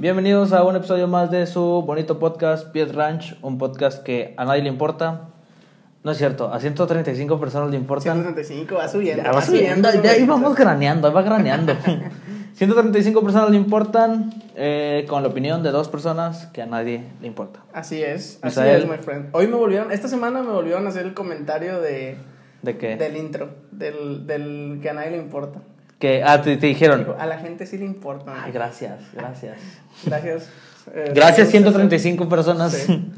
Bienvenidos a un episodio más de su bonito podcast, Piet Ranch, un podcast que a nadie le importa. No es cierto, a 135 personas le importan. 135, va subiendo. Ya va subiendo, ya íbamos graneando, va graneando. 135 personas le importan, eh, con la opinión de dos personas que a nadie le importa. Así es, así es, my friend. Hoy me volvieron, esta semana me volvieron a hacer el comentario de, ¿De qué? del intro, del, del que a nadie le importa. Que, ah, te, te dijeron. A la gente sí le importa. Ay, gracias, gracias. Gracias. eh, Gracias, saludos, 135 personas. Sí.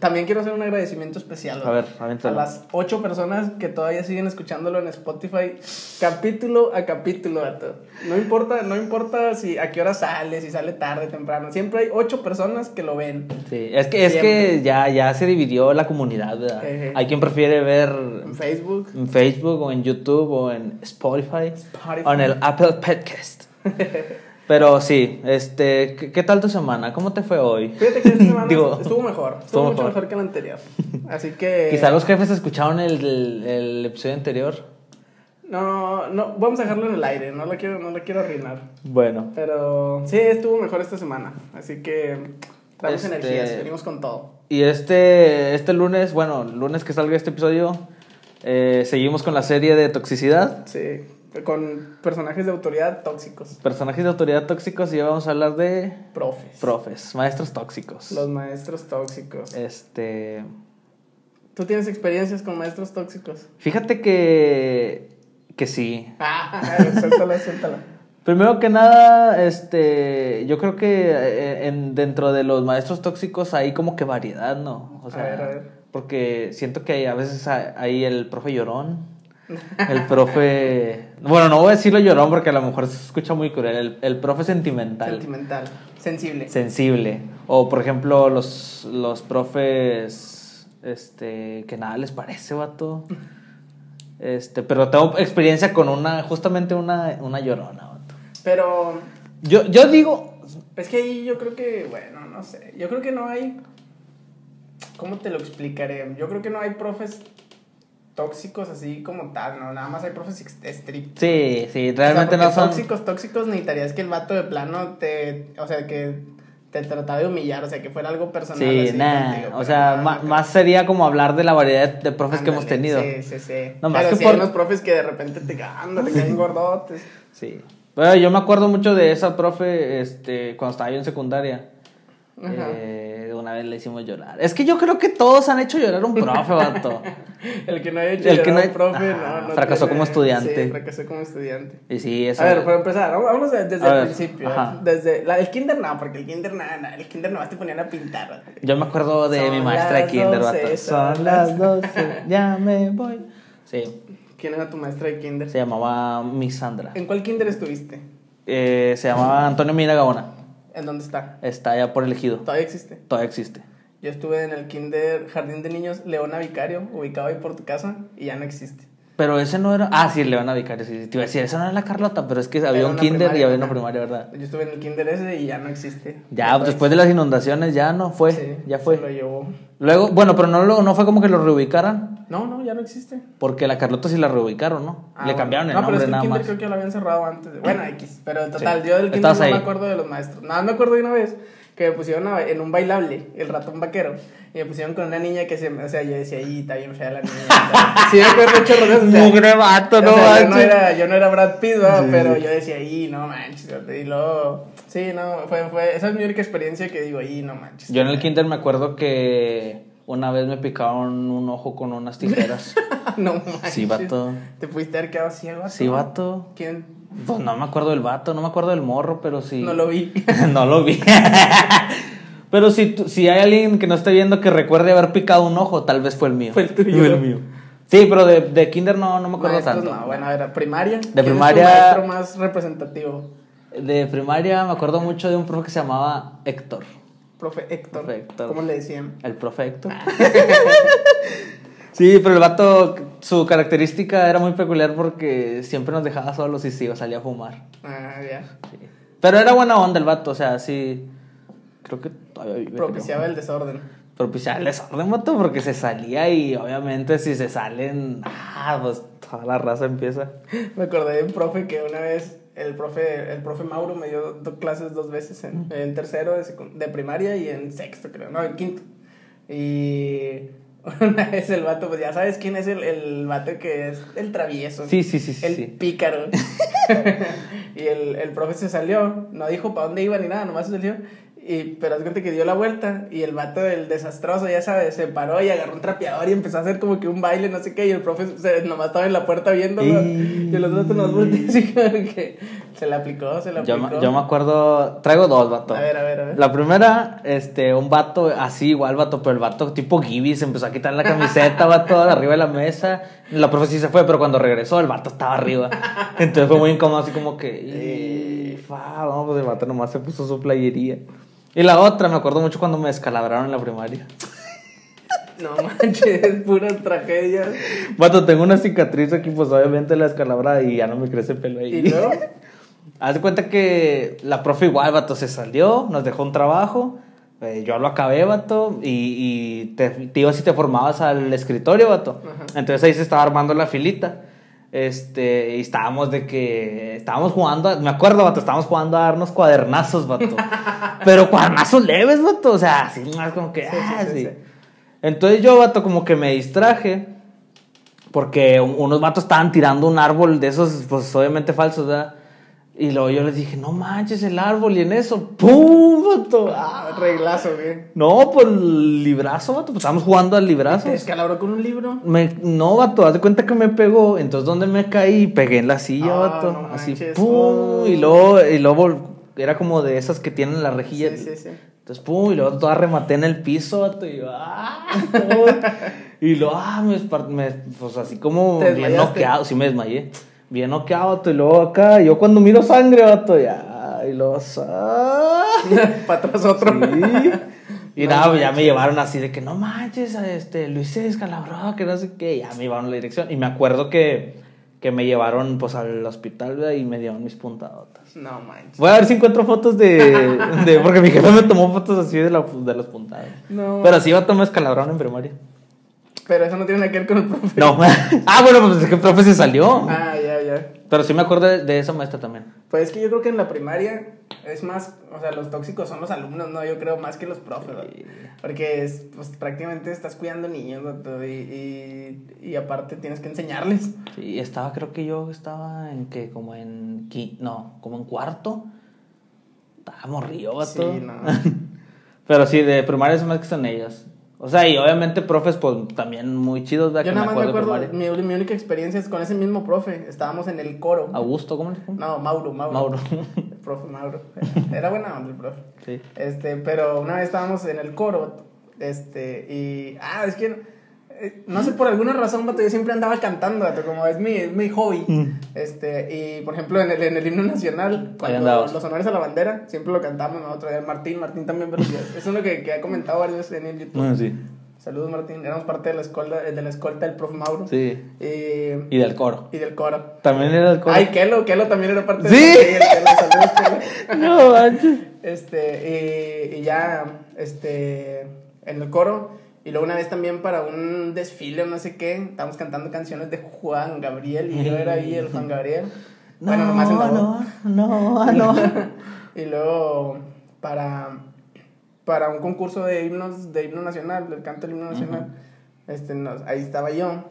También quiero hacer un agradecimiento especial. A ver, A avéntalo. las ocho personas que todavía siguen escuchándolo en Spotify, capítulo a capítulo, vato. No importa, no importa si a qué hora sale, si sale tarde, temprano. Siempre hay ocho personas que lo ven. Sí, es que, es que ya, ya se dividió la comunidad, ¿verdad? Hay quien prefiere ver En Facebook. en Facebook o en YouTube o en Spotify, Spotify. o en el Apple Podcast. Pero sí, este, ¿qué, qué tal tu semana? ¿Cómo te fue hoy? Fíjate que esta semana Digo, estuvo mejor. Estuvo, estuvo mucho mejor. mejor. que la anterior. Así que. Quizá los jefes escucharon el, el, el episodio anterior. No, no, vamos a dejarlo en el aire. No lo quiero, no lo quiero arruinar. Bueno, Pero sí, estuvo mejor esta semana. Así que. Traemos Este- energías, venimos con todo. y este, este lunes, bueno, lunes que salga este episodio, eh, seguimos con la serie de toxicidad. Sí, con personajes de autoridad tóxicos. Personajes de autoridad tóxicos y hoy vamos a hablar de Profes. profes, maestros tóxicos. Los maestros tóxicos. Este, ¿Tú tienes experiencias con maestros tóxicos? fíjate que que sí. Ah, suéltala, suéltala. Primero que nada, este, yo creo que eh, en, dentro de los maestros tóxicos hay como que variedad, ¿no? O A ver, a ver. porque siento que hay, a veces hay, hay el profe llorón, el profe, bueno, no voy a decirlo llorón porque a lo mejor se escucha muy cruel, el, el profe sentimental. Sentimental. Sensible. sensible. O por ejemplo, los, los profes este que nada les parece, vato. Este, pero tengo experiencia con una, justamente una, una llorona, vato. Pero Yo, yo digo, es que ahí yo creo que, bueno, no sé. Yo creo que no hay. ¿Cómo te lo explicaré? Yo creo que no hay profes tóxicos así como tal, ¿no? Nada más hay profes estrictos. sí, sí, O sea, realmente no son. Tóxicos, tóxicos necesitarías que el vato de plano te. O sea, que te trataba de humillar, o sea, que fuera algo personal. Sí, así nah, contigo, o sea, más sería como hablar de la variedad de profes que hemos tenido. Sí, sí, sí. No, más Pero que sí por- hay unos profes que de repente te ándale, te caen gordotes. Sí. Bueno, yo me acuerdo mucho de esa profe, este, cuando estaba yo en secundaria. Eh, una vez le hicimos llorar. Es que yo creo que todos han hecho llorar a un profe, vato. El que no haya hecho El que llorar no- a un profe, Ajá, no, no fracasó tiene- como estudiante. Sí, fracasó como estudiante. Y sí, esa. A ver, para empezar, vamos- vamos de- desde A el ver, principio. ajá. Desde la, el kinder no, porque el kinder nada, nada, el kinder nomás te ponían a pintar. Yo me acuerdo de Son mi maestra de kinder, 12, vato. son las- las 12, ya me voy. Sí, ¿Quién era tu maestra de kinder? se llamaba Miss Sandra. ¿En cuál kinder estuviste? Eh, se llamaba Antonio Mina Gaona. ¿En dónde está? Está allá por elegido. Todavía existe. Todavía existe. Yo estuve en el kinder Jardín de Niños Leona Vicario, ubicado ahí por tu casa, y ya no existe. Pero ese no era. Ah, sí, Leona Vicario, sí. Te iba a decir, esa no era la Carlota, pero es que había Era un kinder y había una primaria, ¿verdad? Yo estuve en el kinder ese y ya no existe. Ya, Entonces, después de las inundaciones ya no fue. sí, ya fue. se lo llevó. Luego, bueno, pero no, lo, no fue como que lo reubicaran. No, no, ya no existe. Porque la Carlota sí la reubicaron, ¿no? Ah, Le cambiaron el no, pero nombre es que el nada kinder más. creo que lo habían cerrado antes. de- Bueno, X. Pero en total, Sí. yo del kinder Estabas no ahí. me acuerdo de los maestros. Nada, me acuerdo de una vez que me pusieron a- en un bailable, el ratón vaquero. Y me pusieron con una niña que se O sea, yo decía, ahí está bien fea la niña. sí, me acuerdo mucho de eso, o sea, Mugre vato, no o sea, yo, no manches. era, yo no era Brad Pitt, ¿verdad? pero yo decía, ahí, no manches. Y luego, sí, no, fue, fue, esa es mi única experiencia que digo, ahí, no manches. Yo en el kinder me acuerdo que una vez me picaron un ojo con unas tijeras. no manches. Sí, vato. ¿Te pudiste haber quedado ciego? Sí, vato. ¿Quién? Pues no me acuerdo del vato, no me acuerdo del morro, pero sí. No lo vi. no lo vi. pero si, tú- si hay alguien que no esté viendo que recuerde haber picado un ojo, tal vez fue el mío. Fue el tuyo. el mío. Sí, pero de, de kinder no, no me acuerdo Maestros, tanto. no, bueno, a ver, primaria. ¿Quién De es primaria- maestro más representativo? De primaria me acuerdo mucho de un profe que se llamaba Héctor. Profe Héctor. Profe Héctor. ¿Cómo le decían? El profe Héctor. sí, pero el vato, su característica era muy peculiar porque siempre nos dejaba solos y sí, o salía a fumar. Ah, ya. Sí. Pero era buena onda el vato, o sea, sí. Creo que todavía vive. creo. Propiciaba el desorden. propiciar el desorden, vato, porque se salía y obviamente si se salen, ah, pues toda la raza empieza. Me acordé de un profe que una vez el profe, el profe Mauro me dio clases dos veces, en, en tercero de primaria y en sexto, creo, no, en quinto. Y una vez el vato, pues ya sabes quién es el, el vato que es el travieso. Sí, sí, sí, sí. El sí. pícaro. y el, el profe se salió, no dijo para dónde iba ni nada, nomás se salió. Y, pero cuenta que dio la vuelta y el vato del desastroso, ya sabes, se paró y agarró un trapeador y empezó a hacer como que un baile, no sé qué, y el profe se, nomás estaba en la puerta viéndolo. Y- Y, los otros nos así como que se le aplicó, se le aplicó. yo me acuerdo, traigo dos, vato. A ver, a ver, a ver. La primera, este, un vato, así igual, vato, pero el vato tipo Gibby se empezó a quitar la camiseta, vato, arriba de la mesa. La profe sí se fue, pero cuando regresó, el vato estaba arriba. Entonces fue muy incómodo, así como que, y, fa, vamos, pues el vato nomás se puso su playería. Y la otra, me acuerdo mucho cuando me descalabraron en la primaria. No manches, puras tragedias. Vato, tengo una cicatriz aquí, pues obviamente la descalabrada y ya no me crece pelo ahí. Y luego, Haz de cuenta que la profe igual, vato, se salió, nos dejó un trabajo, eh, yo lo acabé, vato, y, y te, te ibas y te formabas al escritorio, vato. Ajá. Entonces ahí se estaba armando la filita. Este, y estábamos de que, estábamos jugando, me acuerdo, vato, estábamos jugando a darnos cuadernazos, vato. Pero cuadernazos leves, vato, o sea, así más como que, Sí, ah, sí, sí. sí. Entonces yo, vato, como que me distraje. Porque un- unos vatos estaban tirando un árbol de esos, pues obviamente falsos, ¿verdad? Y luego yo les dije, no manches el árbol, y en eso, ¡pum! Vato! ¡Ah! reglazo, güey. No, pues librazo, vato, pues estábamos jugando al librazo. ¿Te descalabró con un libro? Me, no, vato, haz de cuenta que me pegó. Entonces, ¿dónde me caí? Pegué en la silla, Ah, vato. no así, pum. Oh. Y luego, y luego era como de esas que tienen la rejilla. Sí, sí, sí. Entonces, pum, y luego toda rematé en el piso, vato. Y yo, ¡ah! y luego, ¡ah! Me, me- pues así como ¿Te bien noqueado. Sí, me desmayé. Bien noqueado. Y luego acá, yo cuando miro sangre, vato, ya. Y luego, ¡ah! Para atrás otro. Sí. Y No nada, pues ya manches. me llevaron así de que no manches, este, Luis se descalabró, que no sé qué. Ya me llevaron a la dirección. Y me acuerdo que, que me llevaron pues al hospital ¿verdad? y me dieron mis puntadotas. No manches. Voy a ver si encuentro fotos de. de porque mi jefe me tomó fotos así de, la, de las puntadas. No, Pero sí iba a tomar escalabrón en primaria. Pero eso no tiene nada que ver con el profe. No. ah, bueno, pues es que el profe se salió. Ah, ya, ya. Pero sí me acuerdo de, de esa maestra también. Pues es que yo creo que en la primaria es más, o sea, los tóxicos son los alumnos, ¿no? Yo creo más que los profes, ¿no? Porque es, pues prácticamente estás cuidando niños, y, y, y aparte tienes que enseñarles. Sí, estaba, creo que yo estaba en que como en. No, como en cuarto. Estaba morrido, vato. Sí, no. Pero sí, de primaria es más que son ellas. O sea, y obviamente profes, pues también muy chidos, ¿verdad? Yo Que nada más me acuerdo, mi, mi única experiencia es con ese mismo profe. Estábamos en el coro. Augusto, ¿cómo le? No, Mauro, Mauro. Mauro. El profe Mauro. Era buena onda el profe. Sí. Este, pero una vez estábamos en el coro, este, y, ah, es que, no sé, por alguna razón, vato, yo siempre andaba cantando, como es mi, es mi hobby, Mm. este, y por ejemplo, en el, en el himno nacional, cuando los honores a la bandera, siempre lo cantamos nosotros, el Martín, Martín también, pero es uno que, que ha comentado varias veces en el YouTube. Bueno, sí. Saludos, Martín, éramos parte de la escolta, de la escolta del profe Mauro, Sí. y, Y del coro. y del coro. También era el coro. Ay, Kelo, Kelo también era parte Sí. de Kelo, saludos, Kelo. no, manches. Este, y, y ya, este, en el coro. Y luego una vez también para un desfile o no sé qué, estábamos cantando canciones de Juan Gabriel y yo era ahí el Juan Gabriel. No, bueno, nomás en la voz. no, no, no. y luego para, para un concurso de himnos, de himno nacional, del canto del himno nacional, este, nos- ahí estaba yo.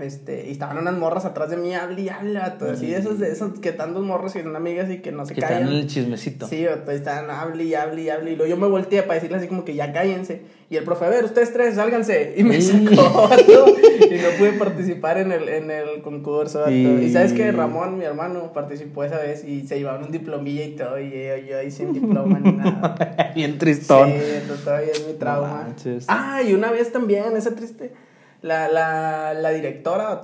Este, y estaban unas morras atrás de mí, hable y hable, vato, así esos, de esos que están dos morros y son amigas y que no se Que callan. dan el chismecito. Sí, estaban, hable y hable y hable. Y luego yo me volteé para decirle así como que ya cállense. Y el profe, a ver, ustedes tres, sálganse. Y me Sí. sacó, Y no pude participar en el, en el concurso. Sí. Y sabes que Ramón, mi hermano, participó esa vez y se llevaron un diplomilla y todo. Y yo, yo ahí sin diploma ni nada. Bien tristón. Sí, todavía es mi trauma. manches. ah, y una vez también, esa triste. La, la, la directora.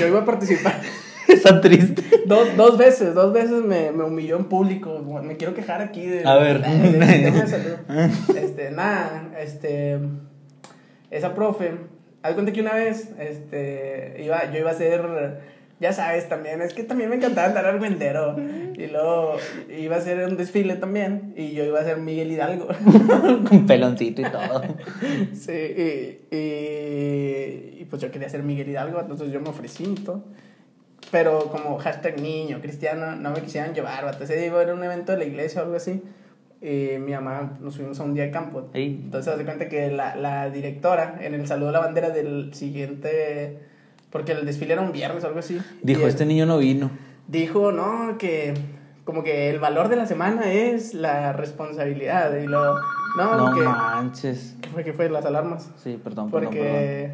Yo iba a participar. Está triste. Dos, dos veces, dos veces me, me humilló en público. Me quiero quejar aquí de, A ver. sistema de salud. Este, nada, este. Esa profe, haz cuenta que una vez, este, iba, yo iba a hacer. Ya sabes, también, es que también me encantaba andar al vendero. Y luego iba a hacer un desfile también. Y yo iba a ser Miguel Hidalgo. Con peloncito y todo. Sí, y, y, y pues yo quería ser Miguel Hidalgo, entonces yo me ofrecí todo. pero como hashtag niño, cristiano, no me quisieran llevar, vato. Ese día iba a haber un evento de la iglesia o algo así. Y mi mamá nos fuimos a un día de campo. Entonces, haz de cuenta que la, la directora, en el saludo a la bandera del siguiente. Porque el desfile era un viernes o algo así. Dijo, él este niño no vino. Dijo, no, que. Como que el valor de la semana es la responsabilidad. Y lo. No, No que. manches. ¿Qué fue? ¿Qué fue? Las alarmas. Sí, perdón, perdón, perdón. Porque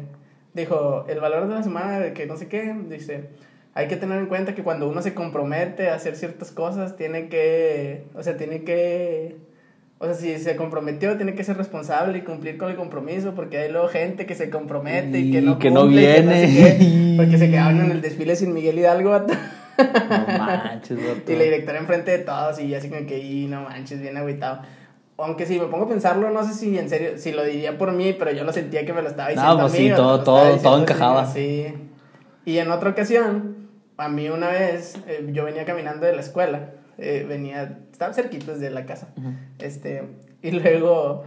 dijo, el valor de la semana de que no sé qué, dice, hay que tener en cuenta que cuando uno se compromete a hacer ciertas cosas, tiene que, o sea, tiene que, o sea, si se comprometió, tiene que ser responsable y cumplir con el compromiso, porque hay luego gente que se compromete y, que no Y que no cumple y que no viene. qué, porque se quedaron en el desfile sin Miguel Hidalgo. No manches, vato. Y la directora enfrente de todos y así como que, y no manches, bien agüitado. Aunque si me pongo a pensarlo, no sé si en serio, si lo diría por mí, pero yo lo sentía que me lo estaba diciendo pues a sí, mí, o todo- todo- todo encajaba. Sí. Y en otra ocasión, a mí una vez, eh, yo venía caminando de la escuela, eh, venía, estaba cerquita de la casa, este, y luego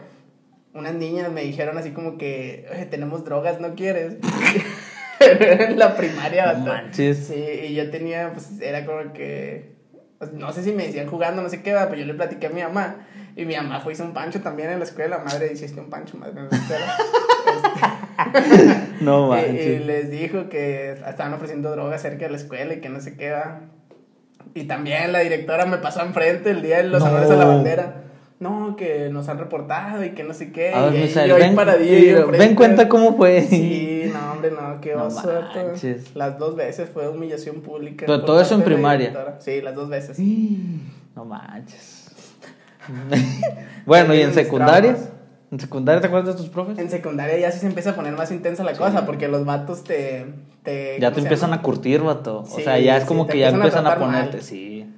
unas niñas me dijeron así como que, "Oye, tenemos drogas, ¿no quieres? en la primaria, No vato. manches. Sí, y yo tenía, pues era como que, pues, no sé si me decían jugando, no sé qué, va, pero yo le platiqué a mi mamá. Y mi mamá fue hizo un pancho también en la escuela. Madre, hiciste un pancho, madre, en la escuela. No y, y les dijo que estaban ofreciendo drogas cerca de la escuela y que no sé qué, va. Y también la directora me pasó enfrente el día de los No. honores a la bandera. No, que nos han reportado y que no sé qué. A ver, y Misael, yo ahí ven, paradillo y- ven cuenta cómo fue. Sí, no, hombre, no, qué No oso. Las dos veces fue humillación pública. Pero todo eso en la primaria. Sí, las dos veces. No manches. bueno, ¿y en secundaria? traumas. ¿En secundaria te acuerdas de tus profes? En secundaria ya sí se empieza a poner más intensa la cosa porque los vatos te. te Ya ¿cómo te empiezan llama? a curtir, vato. O sea, ya es sí, como que ya empiezan a a, mal. ponerte, sí.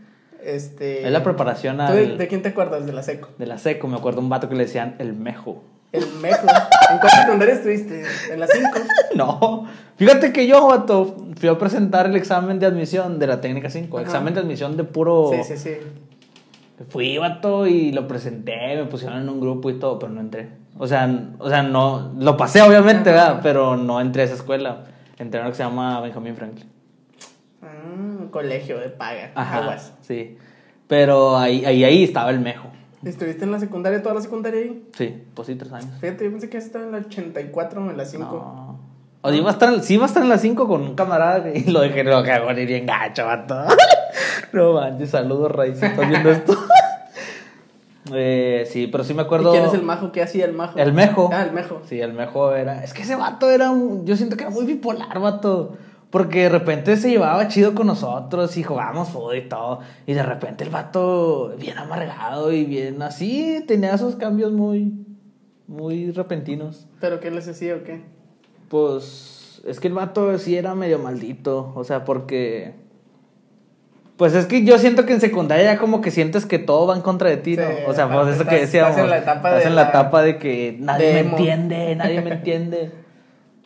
Este. Es la preparación ¿Tú de, al, de quién te acuerdas? De la seco. de la seco. Me acuerdo un vato que le decían el mejo. El mejo. ¿En cuál secundaria estuviste? ¿En la 5? No, fíjate que yo, vato, fui a presentar el examen de admisión de la técnica 5. Ajá. Examen de admisión de puro. Sí, sí, sí. Fui, vato, y lo presenté, me pusieron en un grupo y todo, pero no entré. O sea, o sea no. Lo pasé, obviamente. ¿verdad? Pero no entré a esa escuela. Entré a una que se llama Benjamin Franklin. Ah, un colegio de paga. Ajá. Aguas. Sí. Pero ahí, ahí, ahí estaba el mejo. ¿Estuviste en la secundaria, toda la secundaria ahí? Sí, pues sí, tres años. Fíjate, yo pensé que estaba en la 84 o en la 5. No. O iba a estar, sí iba a estar en las 5 con un camarada y lo dejé, lo dejé morir bien gacho, vato. No manches, saludos, Raíz, si estás viendo esto. eh, sí, pero sí me acuerdo. ¿Y quién es el majo? ¿Qué hacía el majo? El mejo. Ah, el mejo. Sí, el mejo era. Es que ese vato era. un- Yo siento que era muy bipolar, vato. Porque de repente se llevaba chido con nosotros y jugábamos fútbol y todo. Y de repente el vato, bien amargado y bien así, tenía esos cambios muy. Muy repentinos. ¿Pero qué les decía o qué? Pues. Es que el vato sí era medio maldito. O sea, porque. Pues es que yo siento que en secundaria ya como que sientes que todo va en contra de ti, ¿no? Sí, o sea, pues eso estás- que decíamos. estás en la etapa de en la la- etapa de que nadie me entiende, nadie me entiende.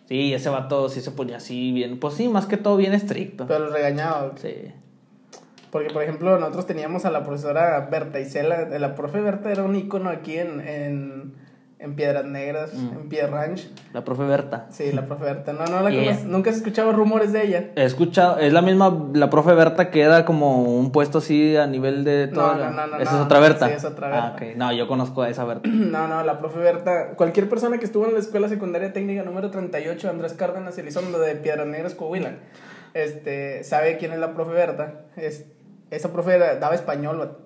Sí, ese vato sí se ponía así bien. Pues sí, más que todo bien estricto. Pero los. Sí. Porque, por ejemplo, nosotros teníamos a la profesora Berta Isela. La profe Berta era un ícono aquí en, en, en Piedras Negras, Mm. en Piedra Ranch. La profe Berta. Sí, la profe Berta. No, no la Yeah. conoces. Nunca has escuchado rumores de ella. He escuchado, es la misma, la profe Berta que era como un puesto así a nivel de No, todo. no, no, no, Esa no. es otra Berta. Sí, es otra Berta. Ah, ok. No, yo conozco a esa Berta. No, no, la profe Berta. Cualquier persona que estuvo en la escuela secundaria técnica número 38, Andrés Cárdenas Elizondo de Piedras Negras, Coahuila, este, sabe quién es la profe Berta. Es, esa profe daba español.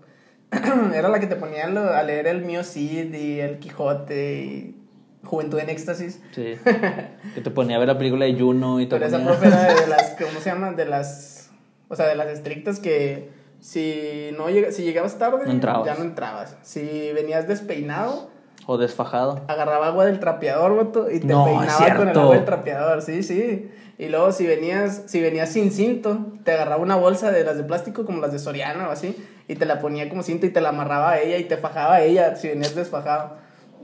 era la que te ponía a leer el Mío Cid y el Quijote y Juventud en Éxtasis. Sí. que te ponía a ver la película de Juno y todo. Pero esa profe era de las, ¿cómo se llama? De las, o sea, de las estrictas que si no llega, si llegabas tarde, No ya no entrabas. Si venías despeinado, O desfajado. agarraba agua del trapeador, y te No, peinaba con el agua del trapeador, sí, sí. Y luego si venías, si venías sin cinto, te agarraba una bolsa de las de plástico como las de Soriana o así, y te la ponía como cinto y te la amarraba a ella y te fajaba a ella si venías desfajado.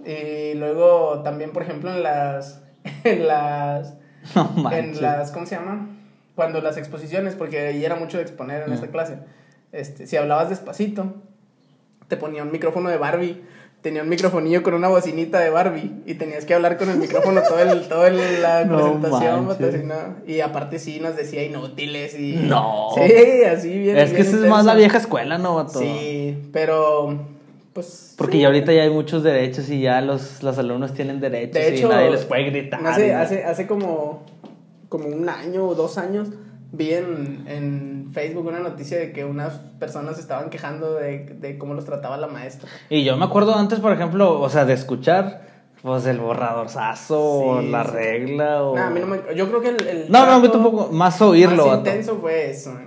Y luego también, por ejemplo, en las en las No en las ¿cómo se llama? Cuando las exposiciones, porque ahí era mucho de exponer en Mm. esta clase. Este, si hablabas despacito, te ponía un micrófono de Barbie tenía un microfonillo con una bocinita de Barbie y tenías que hablar con el micrófono todo el, todo el, la No presentación. Y aparte sí nos decía inútiles y... No. Sí, así bien. Es que esa es más la vieja escuela, ¿no, vato? Sí, pero pues... Porque sí. ya ahorita ya hay muchos derechos y ya los, los alumnos tienen derechos De hecho, y nadie les puede gritar. No sé, y- hace, hace como, como un año o dos años vi en, en Facebook una noticia de que unas personas estaban quejando de, de cómo los trataba la maestra. Y yo me acuerdo antes, por ejemplo, o sea, de escuchar, pues el borradorzazo o la sí. regla o... Nah, a mí no me- yo creo que el, el No, no, a mí tampoco, más oírlo, más intenso fue eso, eh,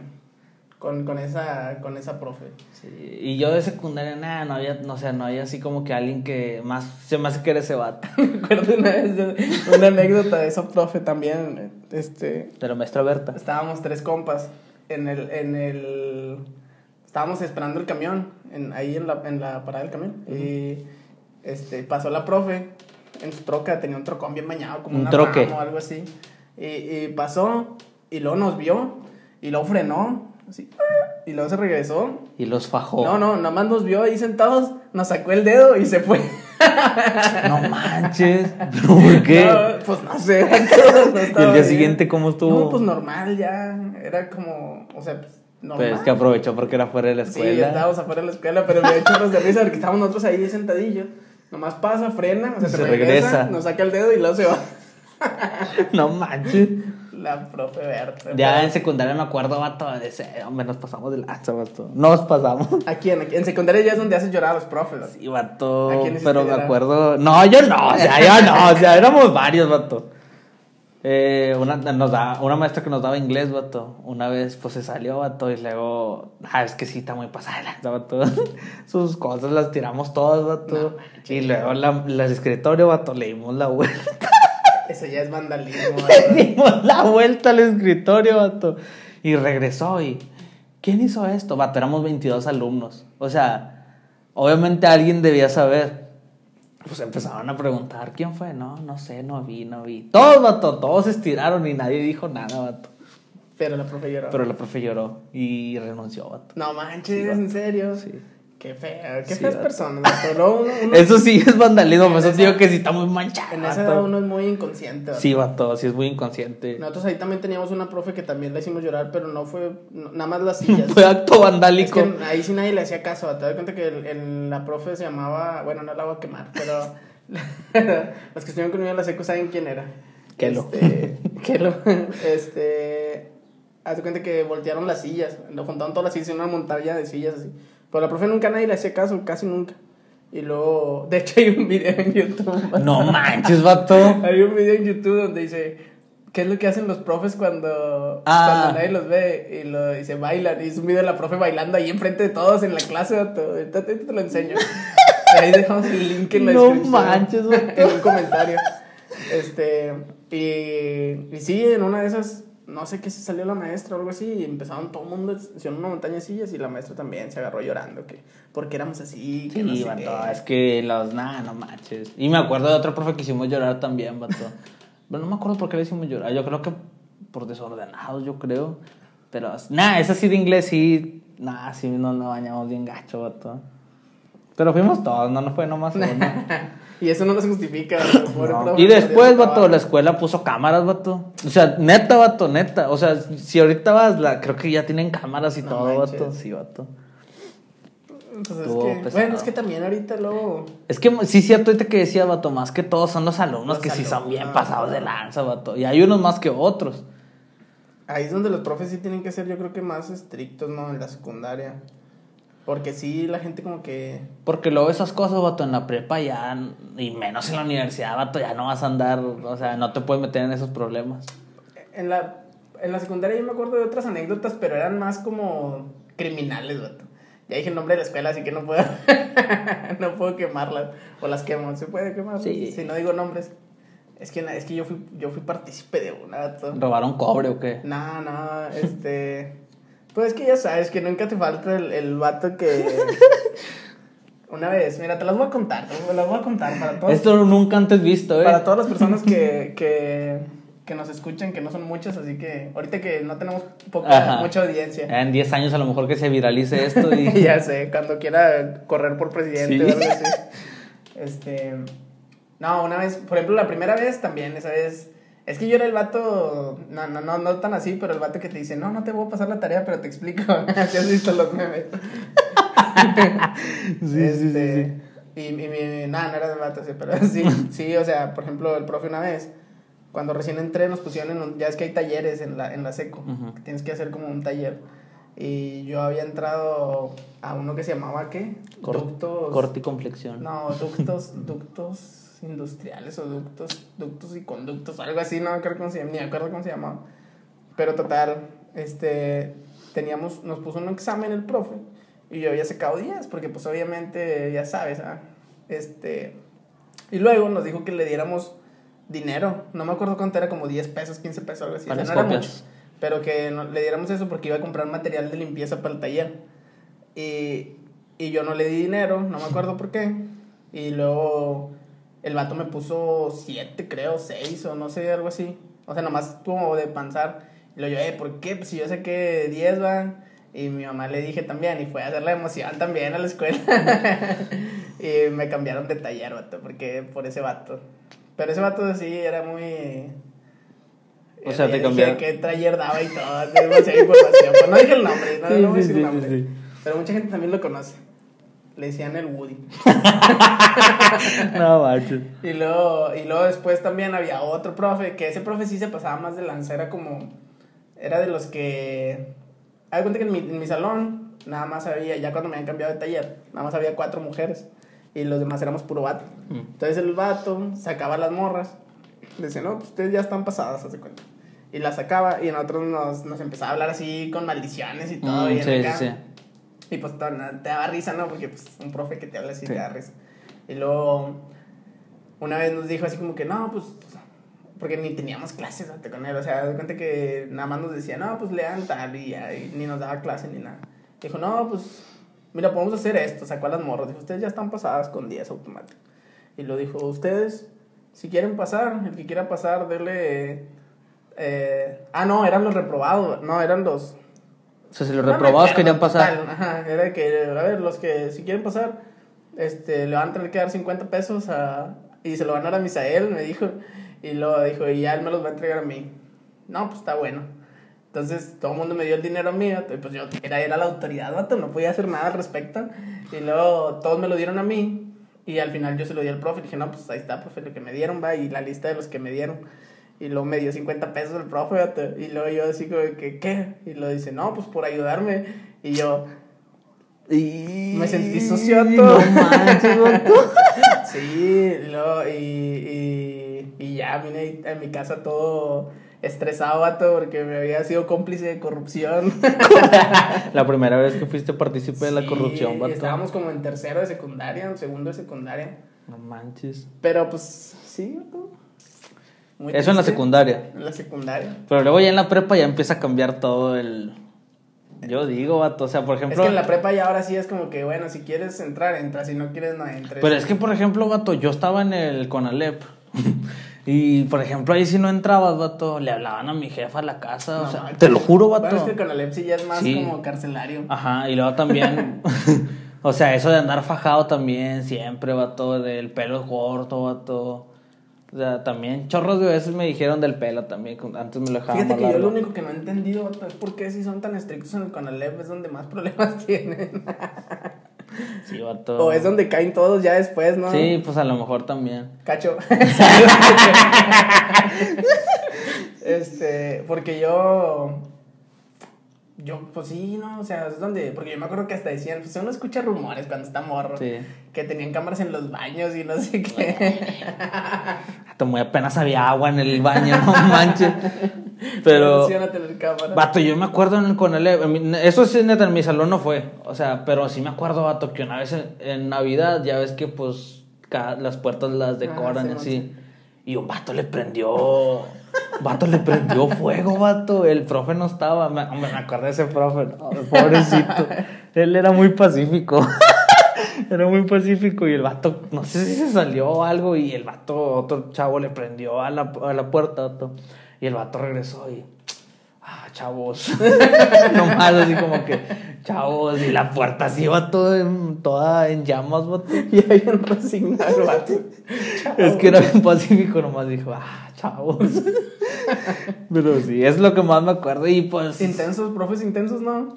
con, con, esa, con esa profe. Sí, Y yo de secundaria, nada, no había, no, o sea, no había así como que alguien que más, se me hace que era ese vato. Me acuerdo una vez de una anécdota de esa profe también, este, De la maestra Berta. estábamos tres compas en el, en el estábamos esperando el camión en, ahí en la, en la parada del camión y este pasó la profe en su troca tenía un trocón bien bañado como Un una troque. o algo así y, y pasó y luego nos vio y luego frenó así y luego se regresó Y los fajó. no no nada más nos vio ahí sentados nos sacó el dedo y se fue No manches. ¿Por qué? No, pues no sé no ¿Y el día siguiente cómo estuvo? no pues normal ya era como o sea pues, normal Pues que aprovechó porque era fuera de la Sí, escuela. estábamos afuera de la escuela, pero me dio chorros de risa porque estábamos nosotros ahí sentadillos. Nomás pasa, frena, o sea, se, Se regresa, regresa. nos saca el dedo y luego se va. No manches. La profe Berta. Ya en secundaria me acuerdo, vato, de ese, hombre, nos pasamos de lanza, vato. Nos pasamos. Aquí en, en secundaria ya es donde haces llorar a los profes. así. Sí, vato. ¿A quién hiciste Pero me acuerdo. No, yo no, o sea, yo no, o sea, éramos varios, vato. Eh, una, nos da, una maestra que nos daba inglés, vato. Una vez, pues se salió, vato, y luego. Ah, es que sí, está muy pasada, lanza, vato. Sus cosas las tiramos todas, vato. y luego la, la escritorio, vato, le dimos la vuelta. Eso ya es vandalismo. Le la vuelta al escritorio, vato. Y regresó y... ¿Quién hizo esto? Vato, éramos 22 alumnos. O sea, obviamente alguien debía saber. Pues empezaron a preguntar, ¿quién fue? No, no sé, no vi, no vi. Todos, vato, todos se estiraron y nadie dijo nada, vato. Pero la profe lloró. Pero la profe lloró y renunció, vato. No manches, Sí, en serio. Sí. Qué feo, qué Sí, feas personas. vato. Uno, uno- Eso sí es vandalismo, por eso esa- digo que sí está muy manchado. en esa edad uno es muy inconsciente. vato. Sí, vato, sí es muy inconsciente. Nosotros ahí también teníamos una profe que también la hicimos llorar, pero no fue no- nada más las sillas. Fue acto Es vandálico. que ahí sí nadie le hacía caso. Te das cuenta que el- el- la profe se llamaba. Bueno, no la voy a quemar, pero. los que estuvieron conmigo en la secu saben quién era. Kelo. Este. Kelo. Este. Haz de cuenta que voltearon las sillas. Lo juntaron todas las sillas en una montaña de sillas así. Pero la profe nunca nadie le hacía caso, casi nunca. Y luego. De hecho, hay un video en YouTube. No manches, vato. Hay un video en YouTube donde dice. ¿Qué es lo que hacen los profes cuando, Ah. cuando nadie los ve? Y lo dice, bailan. Y es un video de la profe bailando ahí enfrente de todos en la clase. vato. Ahorita ahorita te lo enseño. Ahí dejamos el link en la No descripción. manches, vato. En un comentario. Este. Y, y sí, en una de esas. No sé qué se salió la maestra o algo así. Y empezaron todo el mundo. Hicieron una montaña de sillas. Y la maestra también se agarró llorando. Que, porque éramos así. Que no Sí, sé vato, qué. es que los, nada, no manches. Y me acuerdo de otro profe que hicimos llorar también, vato. Pero no me acuerdo por qué le hicimos llorar. Yo creo que por desordenados, yo creo. Pero, nada, esa sí de inglés, sí, nada, sí nos nos bañamos bien gacho, vato. Pero fuimos todos, no nos fue nomás uno. Y eso no nos justifica. pobre No. Y después, vato, la escuela puso cámaras, vato. O sea, neta, vato, neta. O sea, si ahorita vas, la, creo que ya tienen cámaras y No todo, manches. vato. Sí, vato. Pues es que- bueno, es que también ahorita luego. Es que sí, cierto, ahorita que decía, vato, más que todos son los alumnos Los que sí son bien alumnos, pasados de lanza, vato. Y hay unos más que otros. Ahí es donde los profes sí tienen que ser, yo creo que más estrictos, ¿no? En la secundaria. Porque sí, la gente como que. Porque luego esas cosas, vato, en la prepa ya, y menos en la universidad, vato, ya no vas a andar, o sea, no te puedes meter en esos problemas. En la, en la secundaria yo me acuerdo de otras anécdotas, pero eran más como criminales, vato. Ya dije el nombre de la escuela, así que no puedo. no puedo quemarlas. O las quemo. ¿Se puede quemar? Sí. Si no digo nombres. Es que, es que yo fui, yo fui partícipe de una, vato. ¿Robaron cobre o qué? No, no, este. Pues es que ya sabes que nunca te falta el, el vato que. Una vez, mira, te las voy a contar, te las voy a contar para todos. Esto nunca antes visto, eh. Para todas las personas que, que, que nos escuchan, que no son muchas, así que ahorita que no tenemos poca, mucha audiencia. En 10 años a lo mejor que se viralice esto y... ya sé, cuando quiera correr por presidente Sí. o algo así. Este. No, una vez, por ejemplo, la primera vez también, esa vez. Es que yo era el vato, no, no, no, no tan así, pero el vato que te dice, no, no te voy a pasar la tarea, pero te explico. Así has visto los memes. Sí, sí, sí, Este, Y, y, nada, no era de vato, sí, pero sí, sí, o sea, por ejemplo, el profe una vez, cuando recién entré, nos pusieron en un, ya es que hay talleres en la, en la seco, que tienes que hacer como un taller. Y yo había entrado a uno que se llamaba, ¿qué? Cor- ductos. Corte y complexión. No, ductos, ductos industriales o ductos, ductos y conductos, algo así, no cómo se ni me acuerdo cómo se llamaba. Pero total, este, teníamos, nos puso un examen el profe y yo había sacado 10, porque pues obviamente, ya sabes, ¿ah? este, y luego nos dijo que le diéramos dinero, no me acuerdo cuánto era, como 10 pesos, 15 pesos, algo así, o sea, no era mucho, pero que no- le diéramos eso porque iba a comprar material de limpieza para el taller. Y, y yo no le di dinero, no me acuerdo por qué. Y luego el vato me puso 7, creo, 6 o no sé, algo así. O sea, nomás como de pensar. Y luego yo, eh, ¿por qué? Pues si yo sé que 10 van. Y mi mamá le dije también, y fue a hacer la emoción también a la escuela. y me cambiaron de taller, vato, porque por ese vato. Pero ese vato sí era muy... O sea, te Dije cambiaron. qué taller daba y todo, demasiada información. Pues no dije el nombre, no, Sí, no voy a decir sí, el nombre. sí. Pero mucha gente también lo conoce. Le decían el Woody. No, macho. Y luego, y luego después también había otro profe, que ese profe sí se pasaba más de lanza, era como, era de los que, hay cuenta que en mi, en mi salón nada más había, ya cuando me habían cambiado de taller, nada más había cuatro mujeres y los demás éramos puro vato. Mm. Entonces el vato sacaba las morras, decía, no, pues ustedes ya están pasadas, hace cuenta. Y las sacaba y nosotros nos, nos empezaba a hablar así con maldiciones y todo. Mm, bien sí, sí, acá. sí. Y pues te daba risa, ¿no? Porque pues un profe que te habla así Sí. te da risa. Y luego una vez nos dijo así como que no, pues porque ni teníamos clases ¿no? con él, o sea, de cuenta que nada más nos decía, no, pues lean tal y, ya, y ni nos daba clase ni nada. Dijo, no, pues mira, podemos hacer esto, sacó a las morras, dijo, ustedes ya están pasadas con 10 automático. Y lo dijo, ustedes, si quieren pasar, el que quiera pasar, dele... eh, ah, no, eran los reprobados, no, eran los... O sea, si los No reprobados querían pasar. total, ajá, era que, a ver, los que si quieren pasar, este, le van a tener que dar 50 pesos a, y se lo van a dar a Misael, me dijo. Y luego dijo, y ya él me los va a entregar a mí. No, pues está bueno. Entonces todo el mundo me dio el dinero a mí, vato, y pues yo era, era la autoridad, vato, no podía hacer nada al respecto. Y luego todos me lo dieron a mí. Y al final yo se lo di al profe. Dije, no, pues ahí está, profe, lo que me dieron, va, y la lista de los que me dieron. Y luego me dio 50 pesos el profe, y luego yo así como que, ¿qué? Y lo dice, no, pues por ayudarme. Y yo, Y... Me sentí socioto. No manches, sí, y luego, y, y, y ya vine a mi casa todo estresado, vato, porque me había sido cómplice de corrupción. La primera vez que fuiste partícipe de la corrupción, vato. Estábamos como en tercero de secundaria, en segundo de secundaria. No manches. Pero pues, sí, vato. Muy Eso en la secundaria. En la secundaria. Pero luego ya en la prepa ya empieza a cambiar todo el... Yo digo, vato, o sea, por Es ejemplo... que en la prepa ya ahora sí es como que, bueno, si quieres entrar, entra, si no quieres, no entres. Pero es que, por ejemplo, vato, yo estaba en el Conalep. y, por ejemplo, ahí si no entrabas, vato, le hablaban a mi jefa a la casa. o No sea, manches. te lo juro, vato. Bueno, es que con EPSI ya es más Sí. como carcelario. Ajá, y luego también... o sea, eso de andar fajado también siempre, vato, del pelo corto, vato. O sea, también chorros de veces me dijeron del pelo también. Antes me lo dejaban Fíjate que yo lo único que no he entendido es por qué si son tan estrictos en el Conalep es donde más problemas tienen. Sí, vato. o es donde caen todos ya después, ¿no? Sí, pues a lo mejor también. Cacho. este, porque yo. Yo, pues sí, no, o sea, es donde. Porque yo me acuerdo que hasta decían, pues uno escucha rumores cuando está morro. Sí. Que tenían cámaras en los baños y no sé qué. Muy apenas había agua en el baño, no manches. Pero... A tener cámaras. Vato, yo me acuerdo en el Conalep, eso sí, neta, en mi salón no fue, o sea, pero sí me acuerdo, vato, que una vez en, en Navidad, ya ves que, pues, ca- las puertas las decoran sí, y así, y un vato le prendió, vato le prendió fuego, vato, el profe no estaba, me, me acuerdo de ese profe, pobrecito, él era muy pacífico. Era muy pacífico y el vato, no sé si se salió o algo y el vato, otro chavo le prendió a la, a la puerta, y el vato regresó y, ah, chavos, nomás así como que, chavos, y la puerta así va todo en, toda en llamas, vato. Y ahí bien resignado vato. Es que era bien pacífico, nomás dijo, ah, chavos. Pero sí, es lo que más me acuerdo. Y pues. Intensos, profes intensos, ¿no?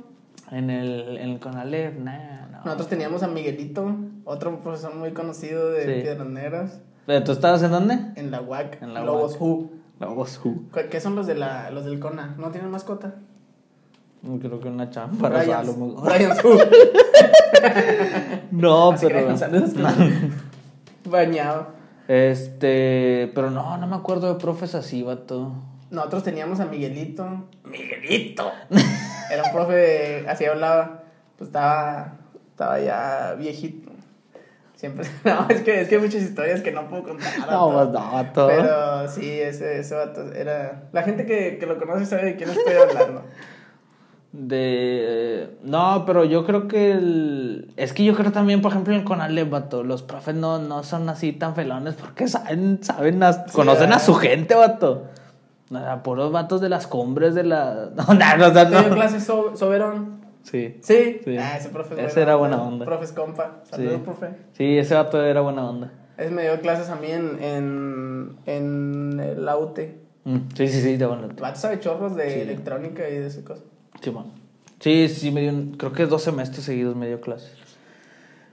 En el, en el Conalep, nah, no. Nosotros teníamos a Miguelito, otro profesor muy conocido de Sí. Piedras Negras, ¿Pero tú estabas en dónde? en la UAC, En la Lobos. Who. Voz Who. ¿Cu- ¿Qué son los de la, los del CONA? ¿No tienen mascota? Creo que una chamba. a Brian's, lo mejor. Brian's Who. No, Así pero. Bañado. Este. Pero no, no me acuerdo de profes así, vato. Nosotros teníamos a Miguelito. ¡Miguelito! Era un profe, así hablaba. Pues estaba, estaba ya viejito. Siempre. No, es que, es que hay muchas historias que no puedo contar. No, pues no, vato. Pero sí, ese, ese vato era. La gente que, que lo conoce sabe de quién estoy hablando. De. No, pero yo creo que el. Es que yo creo también, por ejemplo, en el Conalep, vato. Los profes no, no son así tan felones porque saben, saben, a- conocen a su gente, vato. O sea, puros vatos de las cumbres de la. No, no, no, no. ¿Tengo clase so- Soberón? Sí. Sí. Sí. Ah, ese profe es Ese era buena onda. Profe es compa. Saludos, Sí. profe. Sí, ese vato era buena onda. Ese me dio clases a mí en, en, en el AUTE. Mm, Sí, sí, sí, de buena El vato sabe chorros de Sí. electrónica y de ese cosa. Sí, man. Sí, sí, me dio, creo que dos semestres seguidos me dio clases.